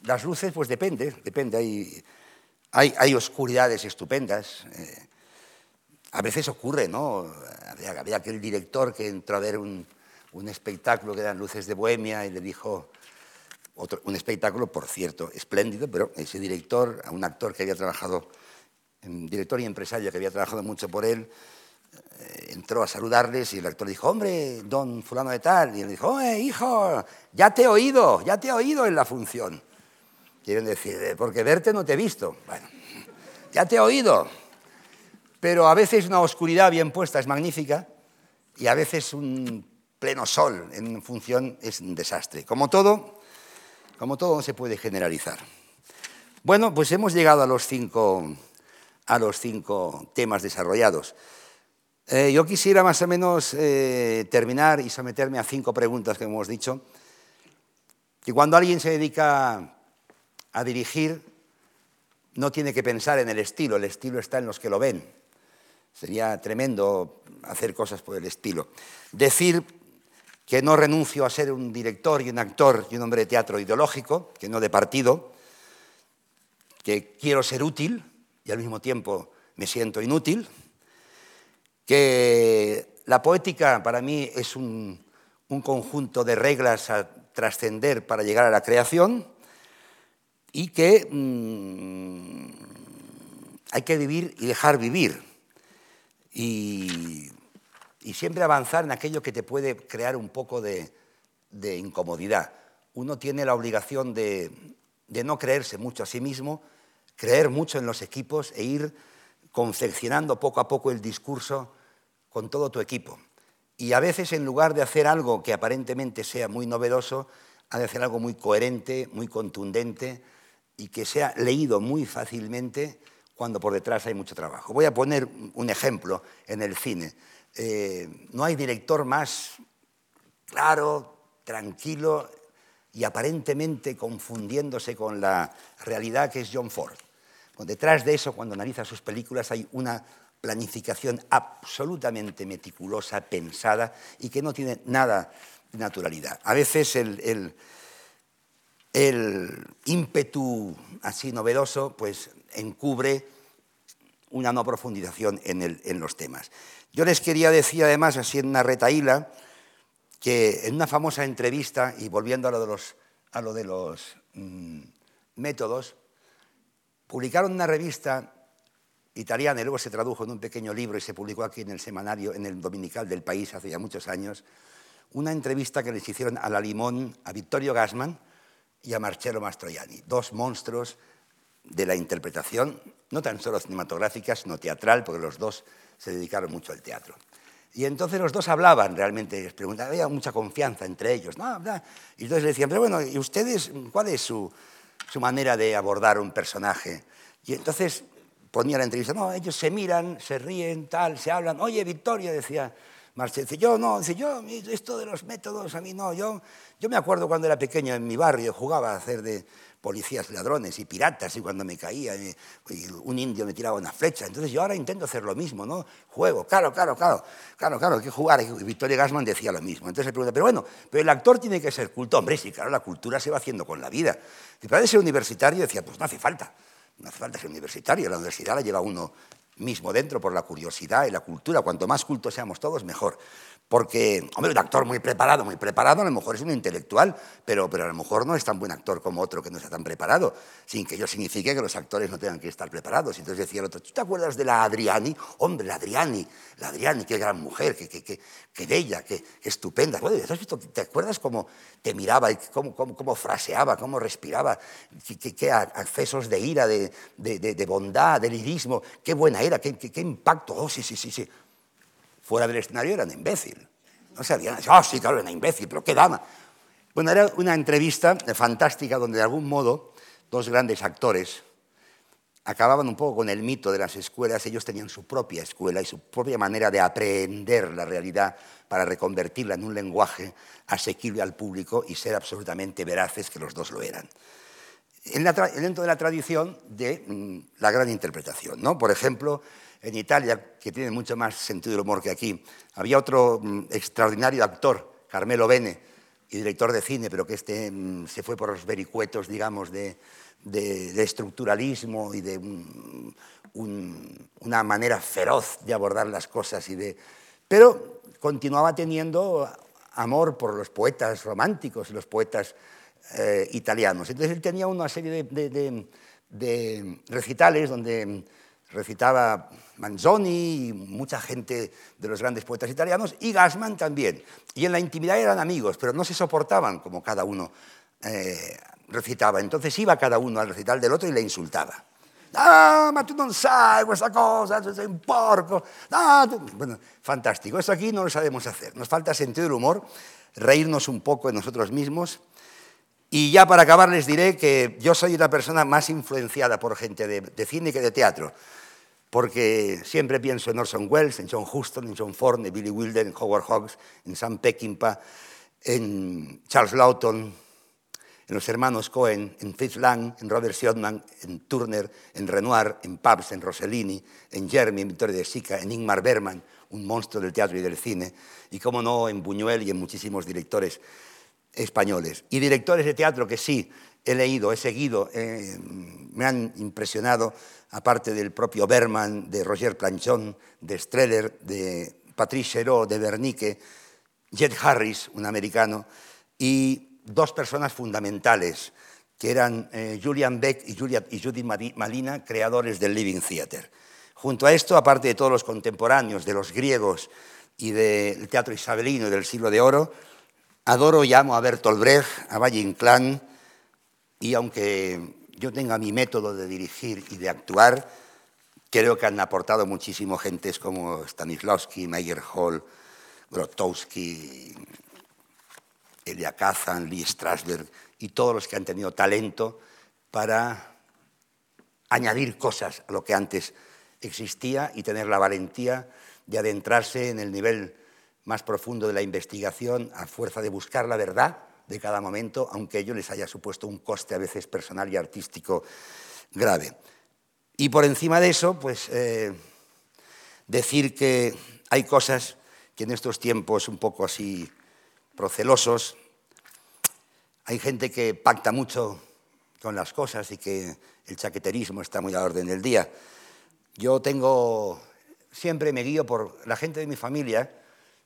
las luces, pues depende, depende. Hay, hay, oscuridades estupendas. Eh, a veces ocurre, ¿no? había aquel director que entró a ver un un espectáculo que eran Luces de Bohemia y le dijo, otro, un espectáculo, por cierto, espléndido, pero ese director, a un actor que había trabajado, director y empresario que había trabajado mucho por él, eh, entró a saludarles y el actor dijo, hombre, don fulano de tal, y él dijo, hijo, ya te he oído, ya te he oído en la función. Quieren decir, eh, porque verte no te he visto. Bueno, ya te he oído. Pero a veces una oscuridad bien puesta es magnífica y a veces un pleno sol en función es un desastre. Como todo, como todo no se puede generalizar. Bueno, pues hemos llegado a los cinco, a los cinco temas desarrollados. Eh, yo quisiera más o menos eh, terminar y someterme a cinco preguntas que hemos dicho. Que cuando alguien se dedica a dirigir, no tiene que pensar en el estilo, el estilo está en los que lo ven. Sería tremendo hacer cosas por el estilo. Decir que no renuncio a ser un director y un actor y un hombre de teatro ideológico, que no de partido, que quiero ser útil y al mismo tiempo me siento inútil, que la poética para mí es un, conjunto de reglas a trascender para llegar a la creación y que mm, hay que vivir y dejar vivir. Y y siempre avanzar en aquello que te puede crear un poco de, incomodidad. Uno tiene la obligación de, no creerse mucho a sí mismo, creer mucho en los equipos e ir confeccionando poco a poco el discurso con todo tu equipo. Y a veces en lugar de hacer algo que aparentemente sea muy novedoso, ha de hacer algo muy coherente, muy contundente y que sea leído muy fácilmente cuando por detrás hay mucho trabajo. Voy a poner un ejemplo en el cine. Eh, no hay director más claro, tranquilo y aparentemente confundiéndose con la realidad que es John Ford. detrás de eso, cuando analiza sus películas, hay una planificación absolutamente meticulosa, pensada y que no tiene nada de naturalidad. A veces el, el ímpetu así novedoso pues encubre una no profundización en, los temas. Yo les quería decir además, así en una retaíla, que en una famosa entrevista, y volviendo a lo de los, mm, métodos, publicaron una revista italiana y luego se tradujo en un pequeño libro y se publicó aquí en el semanario, en el dominical del país hace ya muchos años, una entrevista que les hicieron a la Limón, a Vittorio Gassman y a Marcello Mastroianni, dos monstruos de la interpretación, no tan solo cinematográfica, sino teatral, porque los dos se dedicaron mucho al teatro. Y entonces los dos hablaban realmente, les preguntaban, había mucha confianza entre ellos. ¿no? Y entonces le decían, pero bueno, ¿y ustedes cuál es su, su manera de abordar un personaje? Y entonces ponía la entrevista, no, ellos se miran, se ríen, tal, se hablan. Oye, Victoria, decía Marcelo, dice, yo no, dice, yo, esto de los métodos, a mí no, yo, yo me acuerdo cuando era pequeño en mi barrio, jugaba a hacer de, policías ladrones y piratas y cuando me caía eh, un indio me tiraba una flecha. Entonces yo ahora intento hacer lo mismo, ¿no? Juego, claro, claro, claro, claro, claro, hay que jugar. Y Victoria Gassman decía lo mismo. Entonces se pregunta, pero bueno, pero el actor tiene que ser culto. Hombre, sí, claro, la cultura se va haciendo con la vida. Si para ser universitario decía, pues no hace falta, no hace falta ser universitario, la universidad la lleva uno mismo dentro por la curiosidad y la cultura. Cuanto más cultos seamos todos, mejor. Porque, hombre, un actor muy preparado, muy preparado, a lo mejor es un intelectual, pero, pero a lo mejor no es tan buen actor como otro que no está tan preparado, sin que ello signifique que los actores no tengan que estar preparados. Entonces decía el otro, ¿tú te acuerdas de la Adriani? Hombre, la Adriani, la Adriani, qué gran mujer, qué, qué, qué, qué bella, qué, estupenda. ¿has visto, ¿Te acuerdas cómo te miraba, y cómo, cómo, cómo fraseaba, cómo respiraba, qué, qué accesos de ira, de, de, de, bondad, de lirismo, qué buena era, qué, qué impacto? Oh, sí, sí, sí, sí fuera del escenario era imbécil. No sabían, oh, sí, claro, era imbécil, pero qué dama. Bueno, era una entrevista fantástica donde de algún modo dos grandes actores acababan un poco con el mito de las escuelas, ellos tenían su propia escuela y su propia manera de aprender la realidad para reconvertirla en un lenguaje asequible al público y ser absolutamente veraces, que los dos lo eran. dentro de la tradición de mm, la gran interpretación. ¿no? Por ejemplo, en Italia, que tiene mucho más sentido del humor que aquí, había otro mm, extraordinario actor, Carmelo Bene, y director de cine, pero que este mm, se fue por los vericuetos, digamos, de, de, estructuralismo y de una manera feroz de abordar las cosas. Y de, pero continuaba teniendo amor por los poetas románticos y los poetas eh, italianos. Entonces él tenía una serie de, de recitales donde recitaba Manzoni y mucha gente de los grandes poetas italianos, y Gassman también. Y en la intimidad eran amigos, pero no se soportaban como cada uno eh, recitaba. Entonces iba cada uno al recital del otro y le insultaba. Ah, ma tú no sabes esa cosa, es un porco. Ah, bueno, fantástico. Eso aquí no lo sabemos hacer. Nos falta sentido del humor, reírnos un poco de nosotros mismos. Y ya para acabar les diré que yo soy una persona más influenciada por gente de, cine que de teatro, porque siempre pienso en Orson Welles, en John Huston, en John Ford, en Billy Wilder, en Howard Hawks, en Sam Peckinpah, en Charles Lawton, en los hermanos Cohen, en Fritz Lang, en Robert Siodman, en Turner, en Renoir, en Pabst, en Rossellini, en Jeremy, en Vittorio de Sica, en Ingmar Bergman, un monstruo del teatro y del cine, y como no, en Buñuel y en muchísimos directores españoles. Y directores de teatro que sí he leído, he seguido, eh, me han impresionado, aparte del propio Berman, de Roger Planchon, de Streller, de Patrice Chéreau, de Bernique, Jet Harris, un americano, y dos personas fundamentales, que eran eh, Julian Beck y, Julia, y Judy Malina, creadores del Living Theater. Junto a esto, aparte de todos los contemporáneos, de los griegos y del teatro isabelino del siglo de oro, adoro y amo a Bertolt Brecht, a Valle Inclán, y aunque yo tenga mi método de dirigir y de actuar, creo que han aportado muchísimo gentes como Stanislavski, Meyer Hall, Grotowski, Elia Kazan, Lee Strasberg y todos los que han tenido talento para añadir cosas a lo que antes existía y tener la valentía de adentrarse en el nivel más profundo de la investigación a fuerza de buscar la verdad de cada momento, aunque ello les haya supuesto un coste a veces personal y artístico grave. Y por encima de eso, pues eh, decir que hay cosas que en estos tiempos un poco así procelosos. Hay gente que pacta mucho con las cosas y que el chaqueterismo está muy a orden del día. Yo tengo, siempre me guío por la gente de mi familia,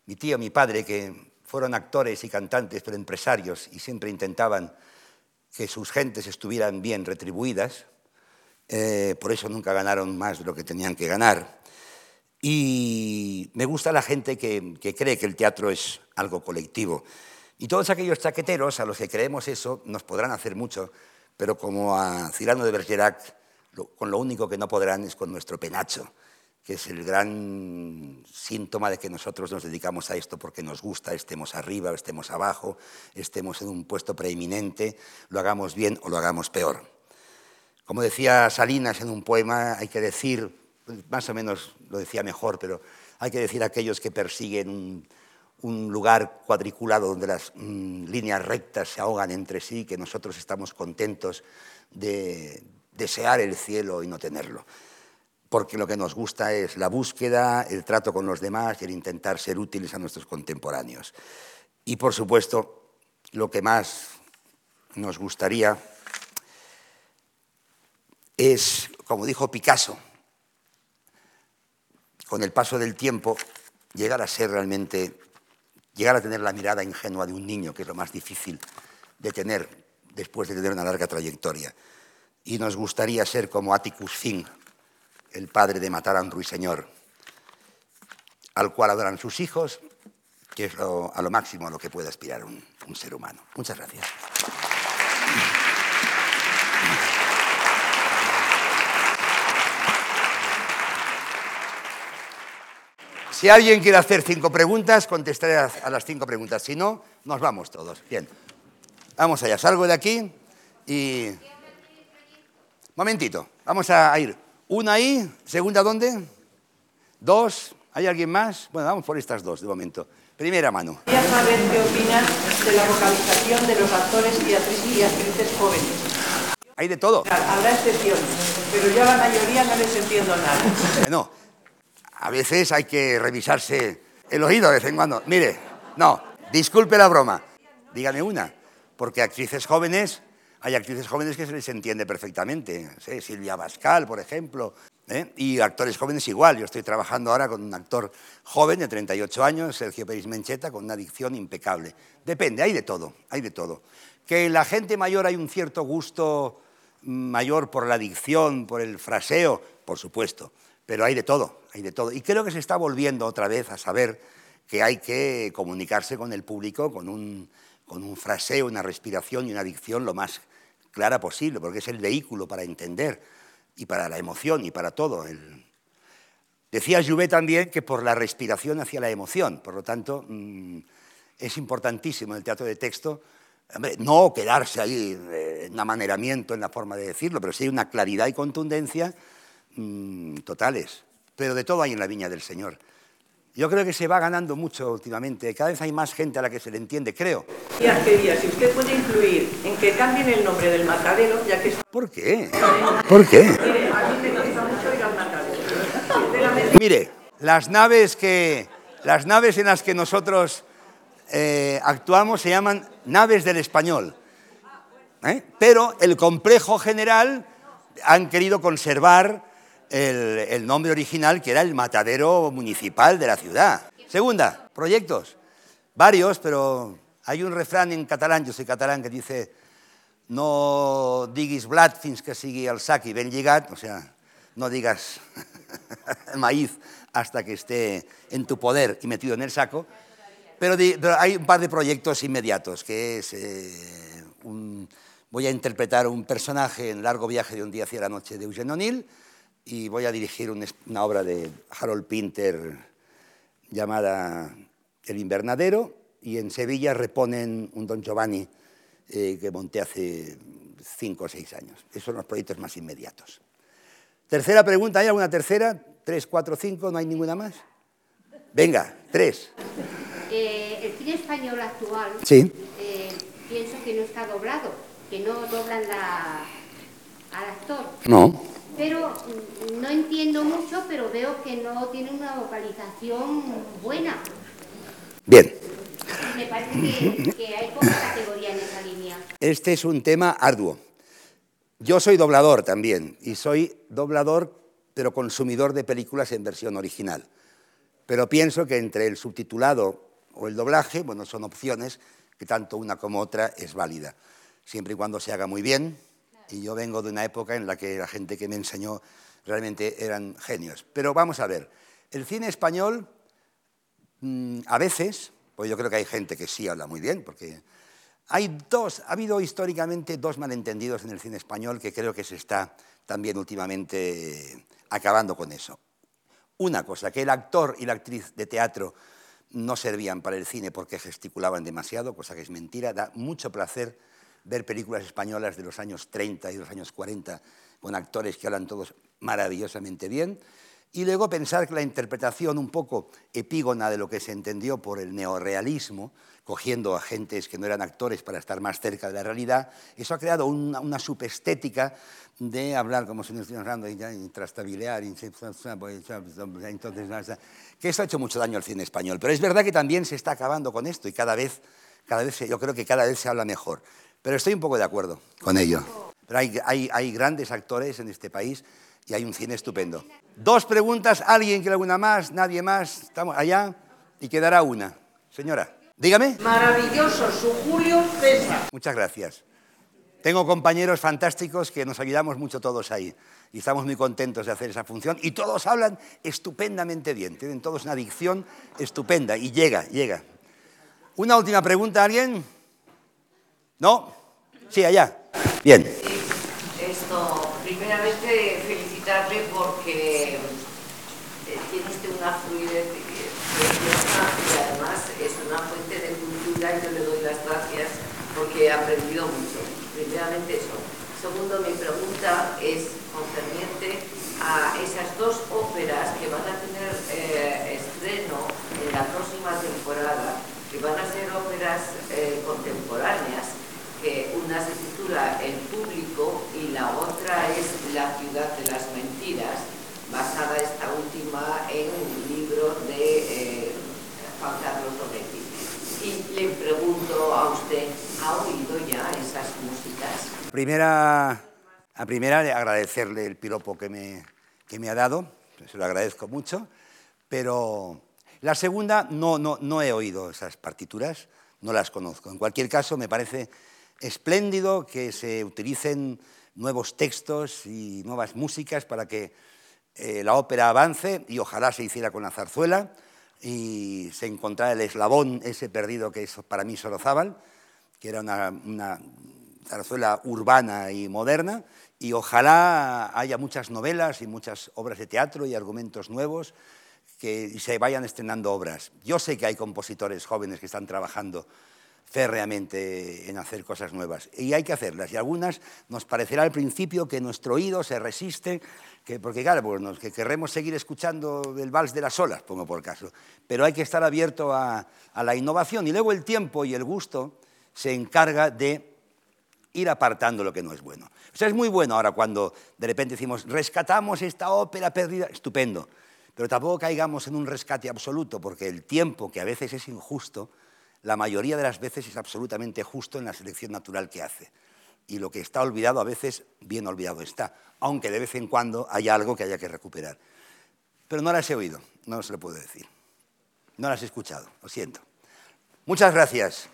mi tío, mi padre, que fueron actores y cantantes, pero empresarios, y siempre intentaban que sus gentes estuvieran bien retribuidas. Eh, por eso nunca ganaron más de lo que tenían que ganar. Y me gusta la gente que, cree que el teatro es algo colectivo. Y todos aquellos chaqueteros a los que creemos eso nos podrán hacer mucho, pero como a Cirano de Bergerac, con lo único que no podrán es con nuestro penacho, que es el gran síntoma de que nosotros nos dedicamos a esto porque nos gusta, estemos arriba o estemos abajo, estemos en un puesto preeminente, lo hagamos bien o lo hagamos peor. Como decía Salinas en un poema, hay que decir más o menos lo decía mejor, pero hay que decir a aquellos que persiguen un, lugar cuadriculado donde las mm, líneas rectas se ahogan entre sí, que nosotros estamos contentos de desear el cielo y no tenerlo. Porque lo que nos gusta es la búsqueda, el trato con los demás y el intentar ser útiles a nuestros contemporáneos. Y por supuesto, lo que más nos gustaría es, como dijo Picasso, con el paso del tiempo, llegar a ser realmente, llegar a tener la mirada ingenua de un niño, que es lo más difícil de tener después de tener una larga trayectoria. Y nos gustaría ser como Atticus Finn, el padre de matar a un ruiseñor, al cual adoran sus hijos, que es a lo máximo a lo que puede aspirar un, un ser humano. Muchas gracias. Si alguien quiere hacer cinco preguntas, contestaré a las cinco preguntas. Si no, nos vamos todos. Bien. Vamos allá. Salgo de aquí y... Momentito. Vamos a ir. Una ahí, segunda dónde? Dos. ¿Hay alguien más? Bueno, vamos por estas dos de momento. Primera mano. Quería saber qué opinas de la vocalización de los actores y actrices, y actrices jóvenes. Hay de todo. Habrá excepciones, pero yo a la mayoría no les entiendo nada. No, a veces hay que revisarse el oído de vez en cuando. Mire, no, disculpe la broma. Dígame una, porque actrices jóvenes, hay actrices jóvenes que se les entiende perfectamente. ¿sí? Silvia Bascal, por ejemplo, ¿eh? y actores jóvenes igual. Yo estoy trabajando ahora con un actor joven de 38 años, Sergio Pérez Mencheta, con una dicción impecable. Depende, hay de todo, hay de todo. Que la gente mayor hay un cierto gusto mayor por la dicción, por el fraseo, por supuesto, pero hay de todo, hay de todo. Y creo que se está volviendo otra vez a saber que hay que comunicarse con el público con un, con un fraseo, una respiración y una dicción lo más clara posible, porque es el vehículo para entender y para la emoción y para todo. Decía Jouvet también que por la respiración hacia la emoción, por lo tanto, mmm, es importantísimo en el teatro de texto no quedarse ahí eh, en amaneramiento en la forma de decirlo, pero sí una claridad y contundencia mmm, totales. Pero de todo hay en la viña del Señor. Yo creo que se va ganando mucho últimamente. Cada vez hay más gente a la que se le entiende, creo. Quería, si usted puede influir en que cambien el nombre del matadero, ya que... ¿Por qué? ¿Por qué? Mire, a mí me gusta mucho ir al matadero. Mire, las naves, que, las naves en las que nosotros eh, actuamos se llaman naves del español. ¿eh? Pero el complejo general han querido conservar el, nombre original, que era el matadero municipal de la ciudad. Segunda, proyectos. Varios, pero hay un refrán en catalán, yo soy catalán, que dice no diguis blat fins que sigui el sac i ben lligat, o sea, no digas maíz hasta que esté en tu poder y metido en el saco, pero, hay un par de proyectos inmediatos, que es, eh, voy a interpretar un personaje en Largo viaje de un día hacia la noche de Eugene O'Neill y voy a dirigir un, una obra de Harold Pinter llamada El invernadero y en Sevilla reponen un Don Giovanni eh, que monté hace cinco o seis años. Esos son los proyectos más inmediatos. Tercera pregunta, ¿hay alguna tercera? ¿Tres, cuatro, cinco? ¿No hay ninguna más? Venga, tres. Eh, el cine español actual, sí. eh, pienso que no está doblado, que no doblan la, al actor. No. Pero mm, no entiendo mucho, pero veo que no tiene una vocalización buena. Bien. Me parece que, que hay poca categoría en esa línea. Este es un tema arduo. Yo soy doblador también, y soy doblador, pero consumidor de películas en versión original. Pero pienso que entre el subtitulado o el doblaje, bueno, son opciones que tanto una como otra es válida, siempre y cuando se haga muy bien. Y yo vengo de una época en la que la gente que me enseñó realmente eran genios. Pero vamos a ver, el cine español mmm, a veces, pues yo creo que hay gente que sí habla muy bien, porque hay dos, ha habido históricamente dos malentendidos en el cine español que creo que se está también últimamente acabando con eso. Una cosa, que el actor y la actriz de teatro no servían para el cine porque gesticulaban demasiado, cosa que es mentira. Da mucho placer ver películas españolas de los años 30 y los años 40 con actores que hablan todos maravillosamente bien. Y luego pensar que la interpretación un poco epígona de lo que se entendió por el neorealismo, cogiendo a gentes que no eran actores para estar más cerca de la realidad, eso ha creado una, una subestética de hablar como si nos estuviéramos hablando y trastabilear, entonces, que eso ha hecho mucho daño al cine español. Pero es verdad que también se está acabando con esto y cada vez, cada vez yo creo que cada vez se habla mejor. Pero estoy un poco de acuerdo con ello. Pero hay, hay, hay grandes actores en este país y hay un cine estupendo. Dos preguntas, ¿alguien quiere alguna más? ¿Nadie más? Estamos allá y quedará una. Señora, dígame. Maravilloso, su Julio César. Muchas gracias. Tengo compañeros fantásticos que nos ayudamos mucho todos ahí y estamos muy contentos de hacer esa función y todos hablan estupendamente bien, tienen todos una dicción estupenda y llega, llega. Una última pregunta, ¿alguien? ¿No? Sí, allá. Bien. Esto, primeramente felicitarle porque eh, tiene usted una fluidez preciosa y además es una fuente de cultura y yo le doy las gracias porque he aprendido mucho. Primeramente eso. Segundo, mi pregunta es concerniente a esas dos óperas que van a tener eh, estreno en la próxima temporada, que van a ser óperas eh, contemporáneas una se titula El público y la otra es La ciudad de las mentiras, basada esta última en un libro de eh, Juan Carlos. Y le pregunto a usted, ¿ha oído ya esas músicas? Primera, a primera, agradecerle el piropo que me, que me ha dado, se lo agradezco mucho, pero la segunda no, no, no he oído esas partituras, no las conozco. En cualquier caso, me parece espléndido que se utilicen nuevos textos y nuevas músicas para que eh, la ópera avance y ojalá se hiciera con la zarzuela y se encontrara el eslabón ese perdido que es para mí Sorozábal, que era una, una zarzuela urbana y moderna, y ojalá haya muchas novelas y muchas obras de teatro y argumentos nuevos que se vayan estrenando obras. Yo sé que hay compositores jóvenes que están trabajando férreamente en hacer cosas nuevas. Y hay que hacerlas. Y algunas nos parecerá al principio que nuestro oído se resiste, que, porque claro, pues que querremos seguir escuchando el vals de las olas, pongo por caso. Pero hay que estar abierto a, a la innovación. Y luego el tiempo y el gusto se encarga de ir apartando lo que no es bueno. O sea, es muy bueno ahora cuando de repente decimos, rescatamos esta ópera perdida, estupendo. Pero tampoco caigamos en un rescate absoluto, porque el tiempo, que a veces es injusto, la mayoría de las veces es absolutamente justo en la selección natural que hace. Y lo que está olvidado a veces, bien olvidado está, aunque de vez en cuando haya algo que haya que recuperar. Pero no las he oído, no se lo puedo decir. No las he escuchado, lo siento. Muchas gracias.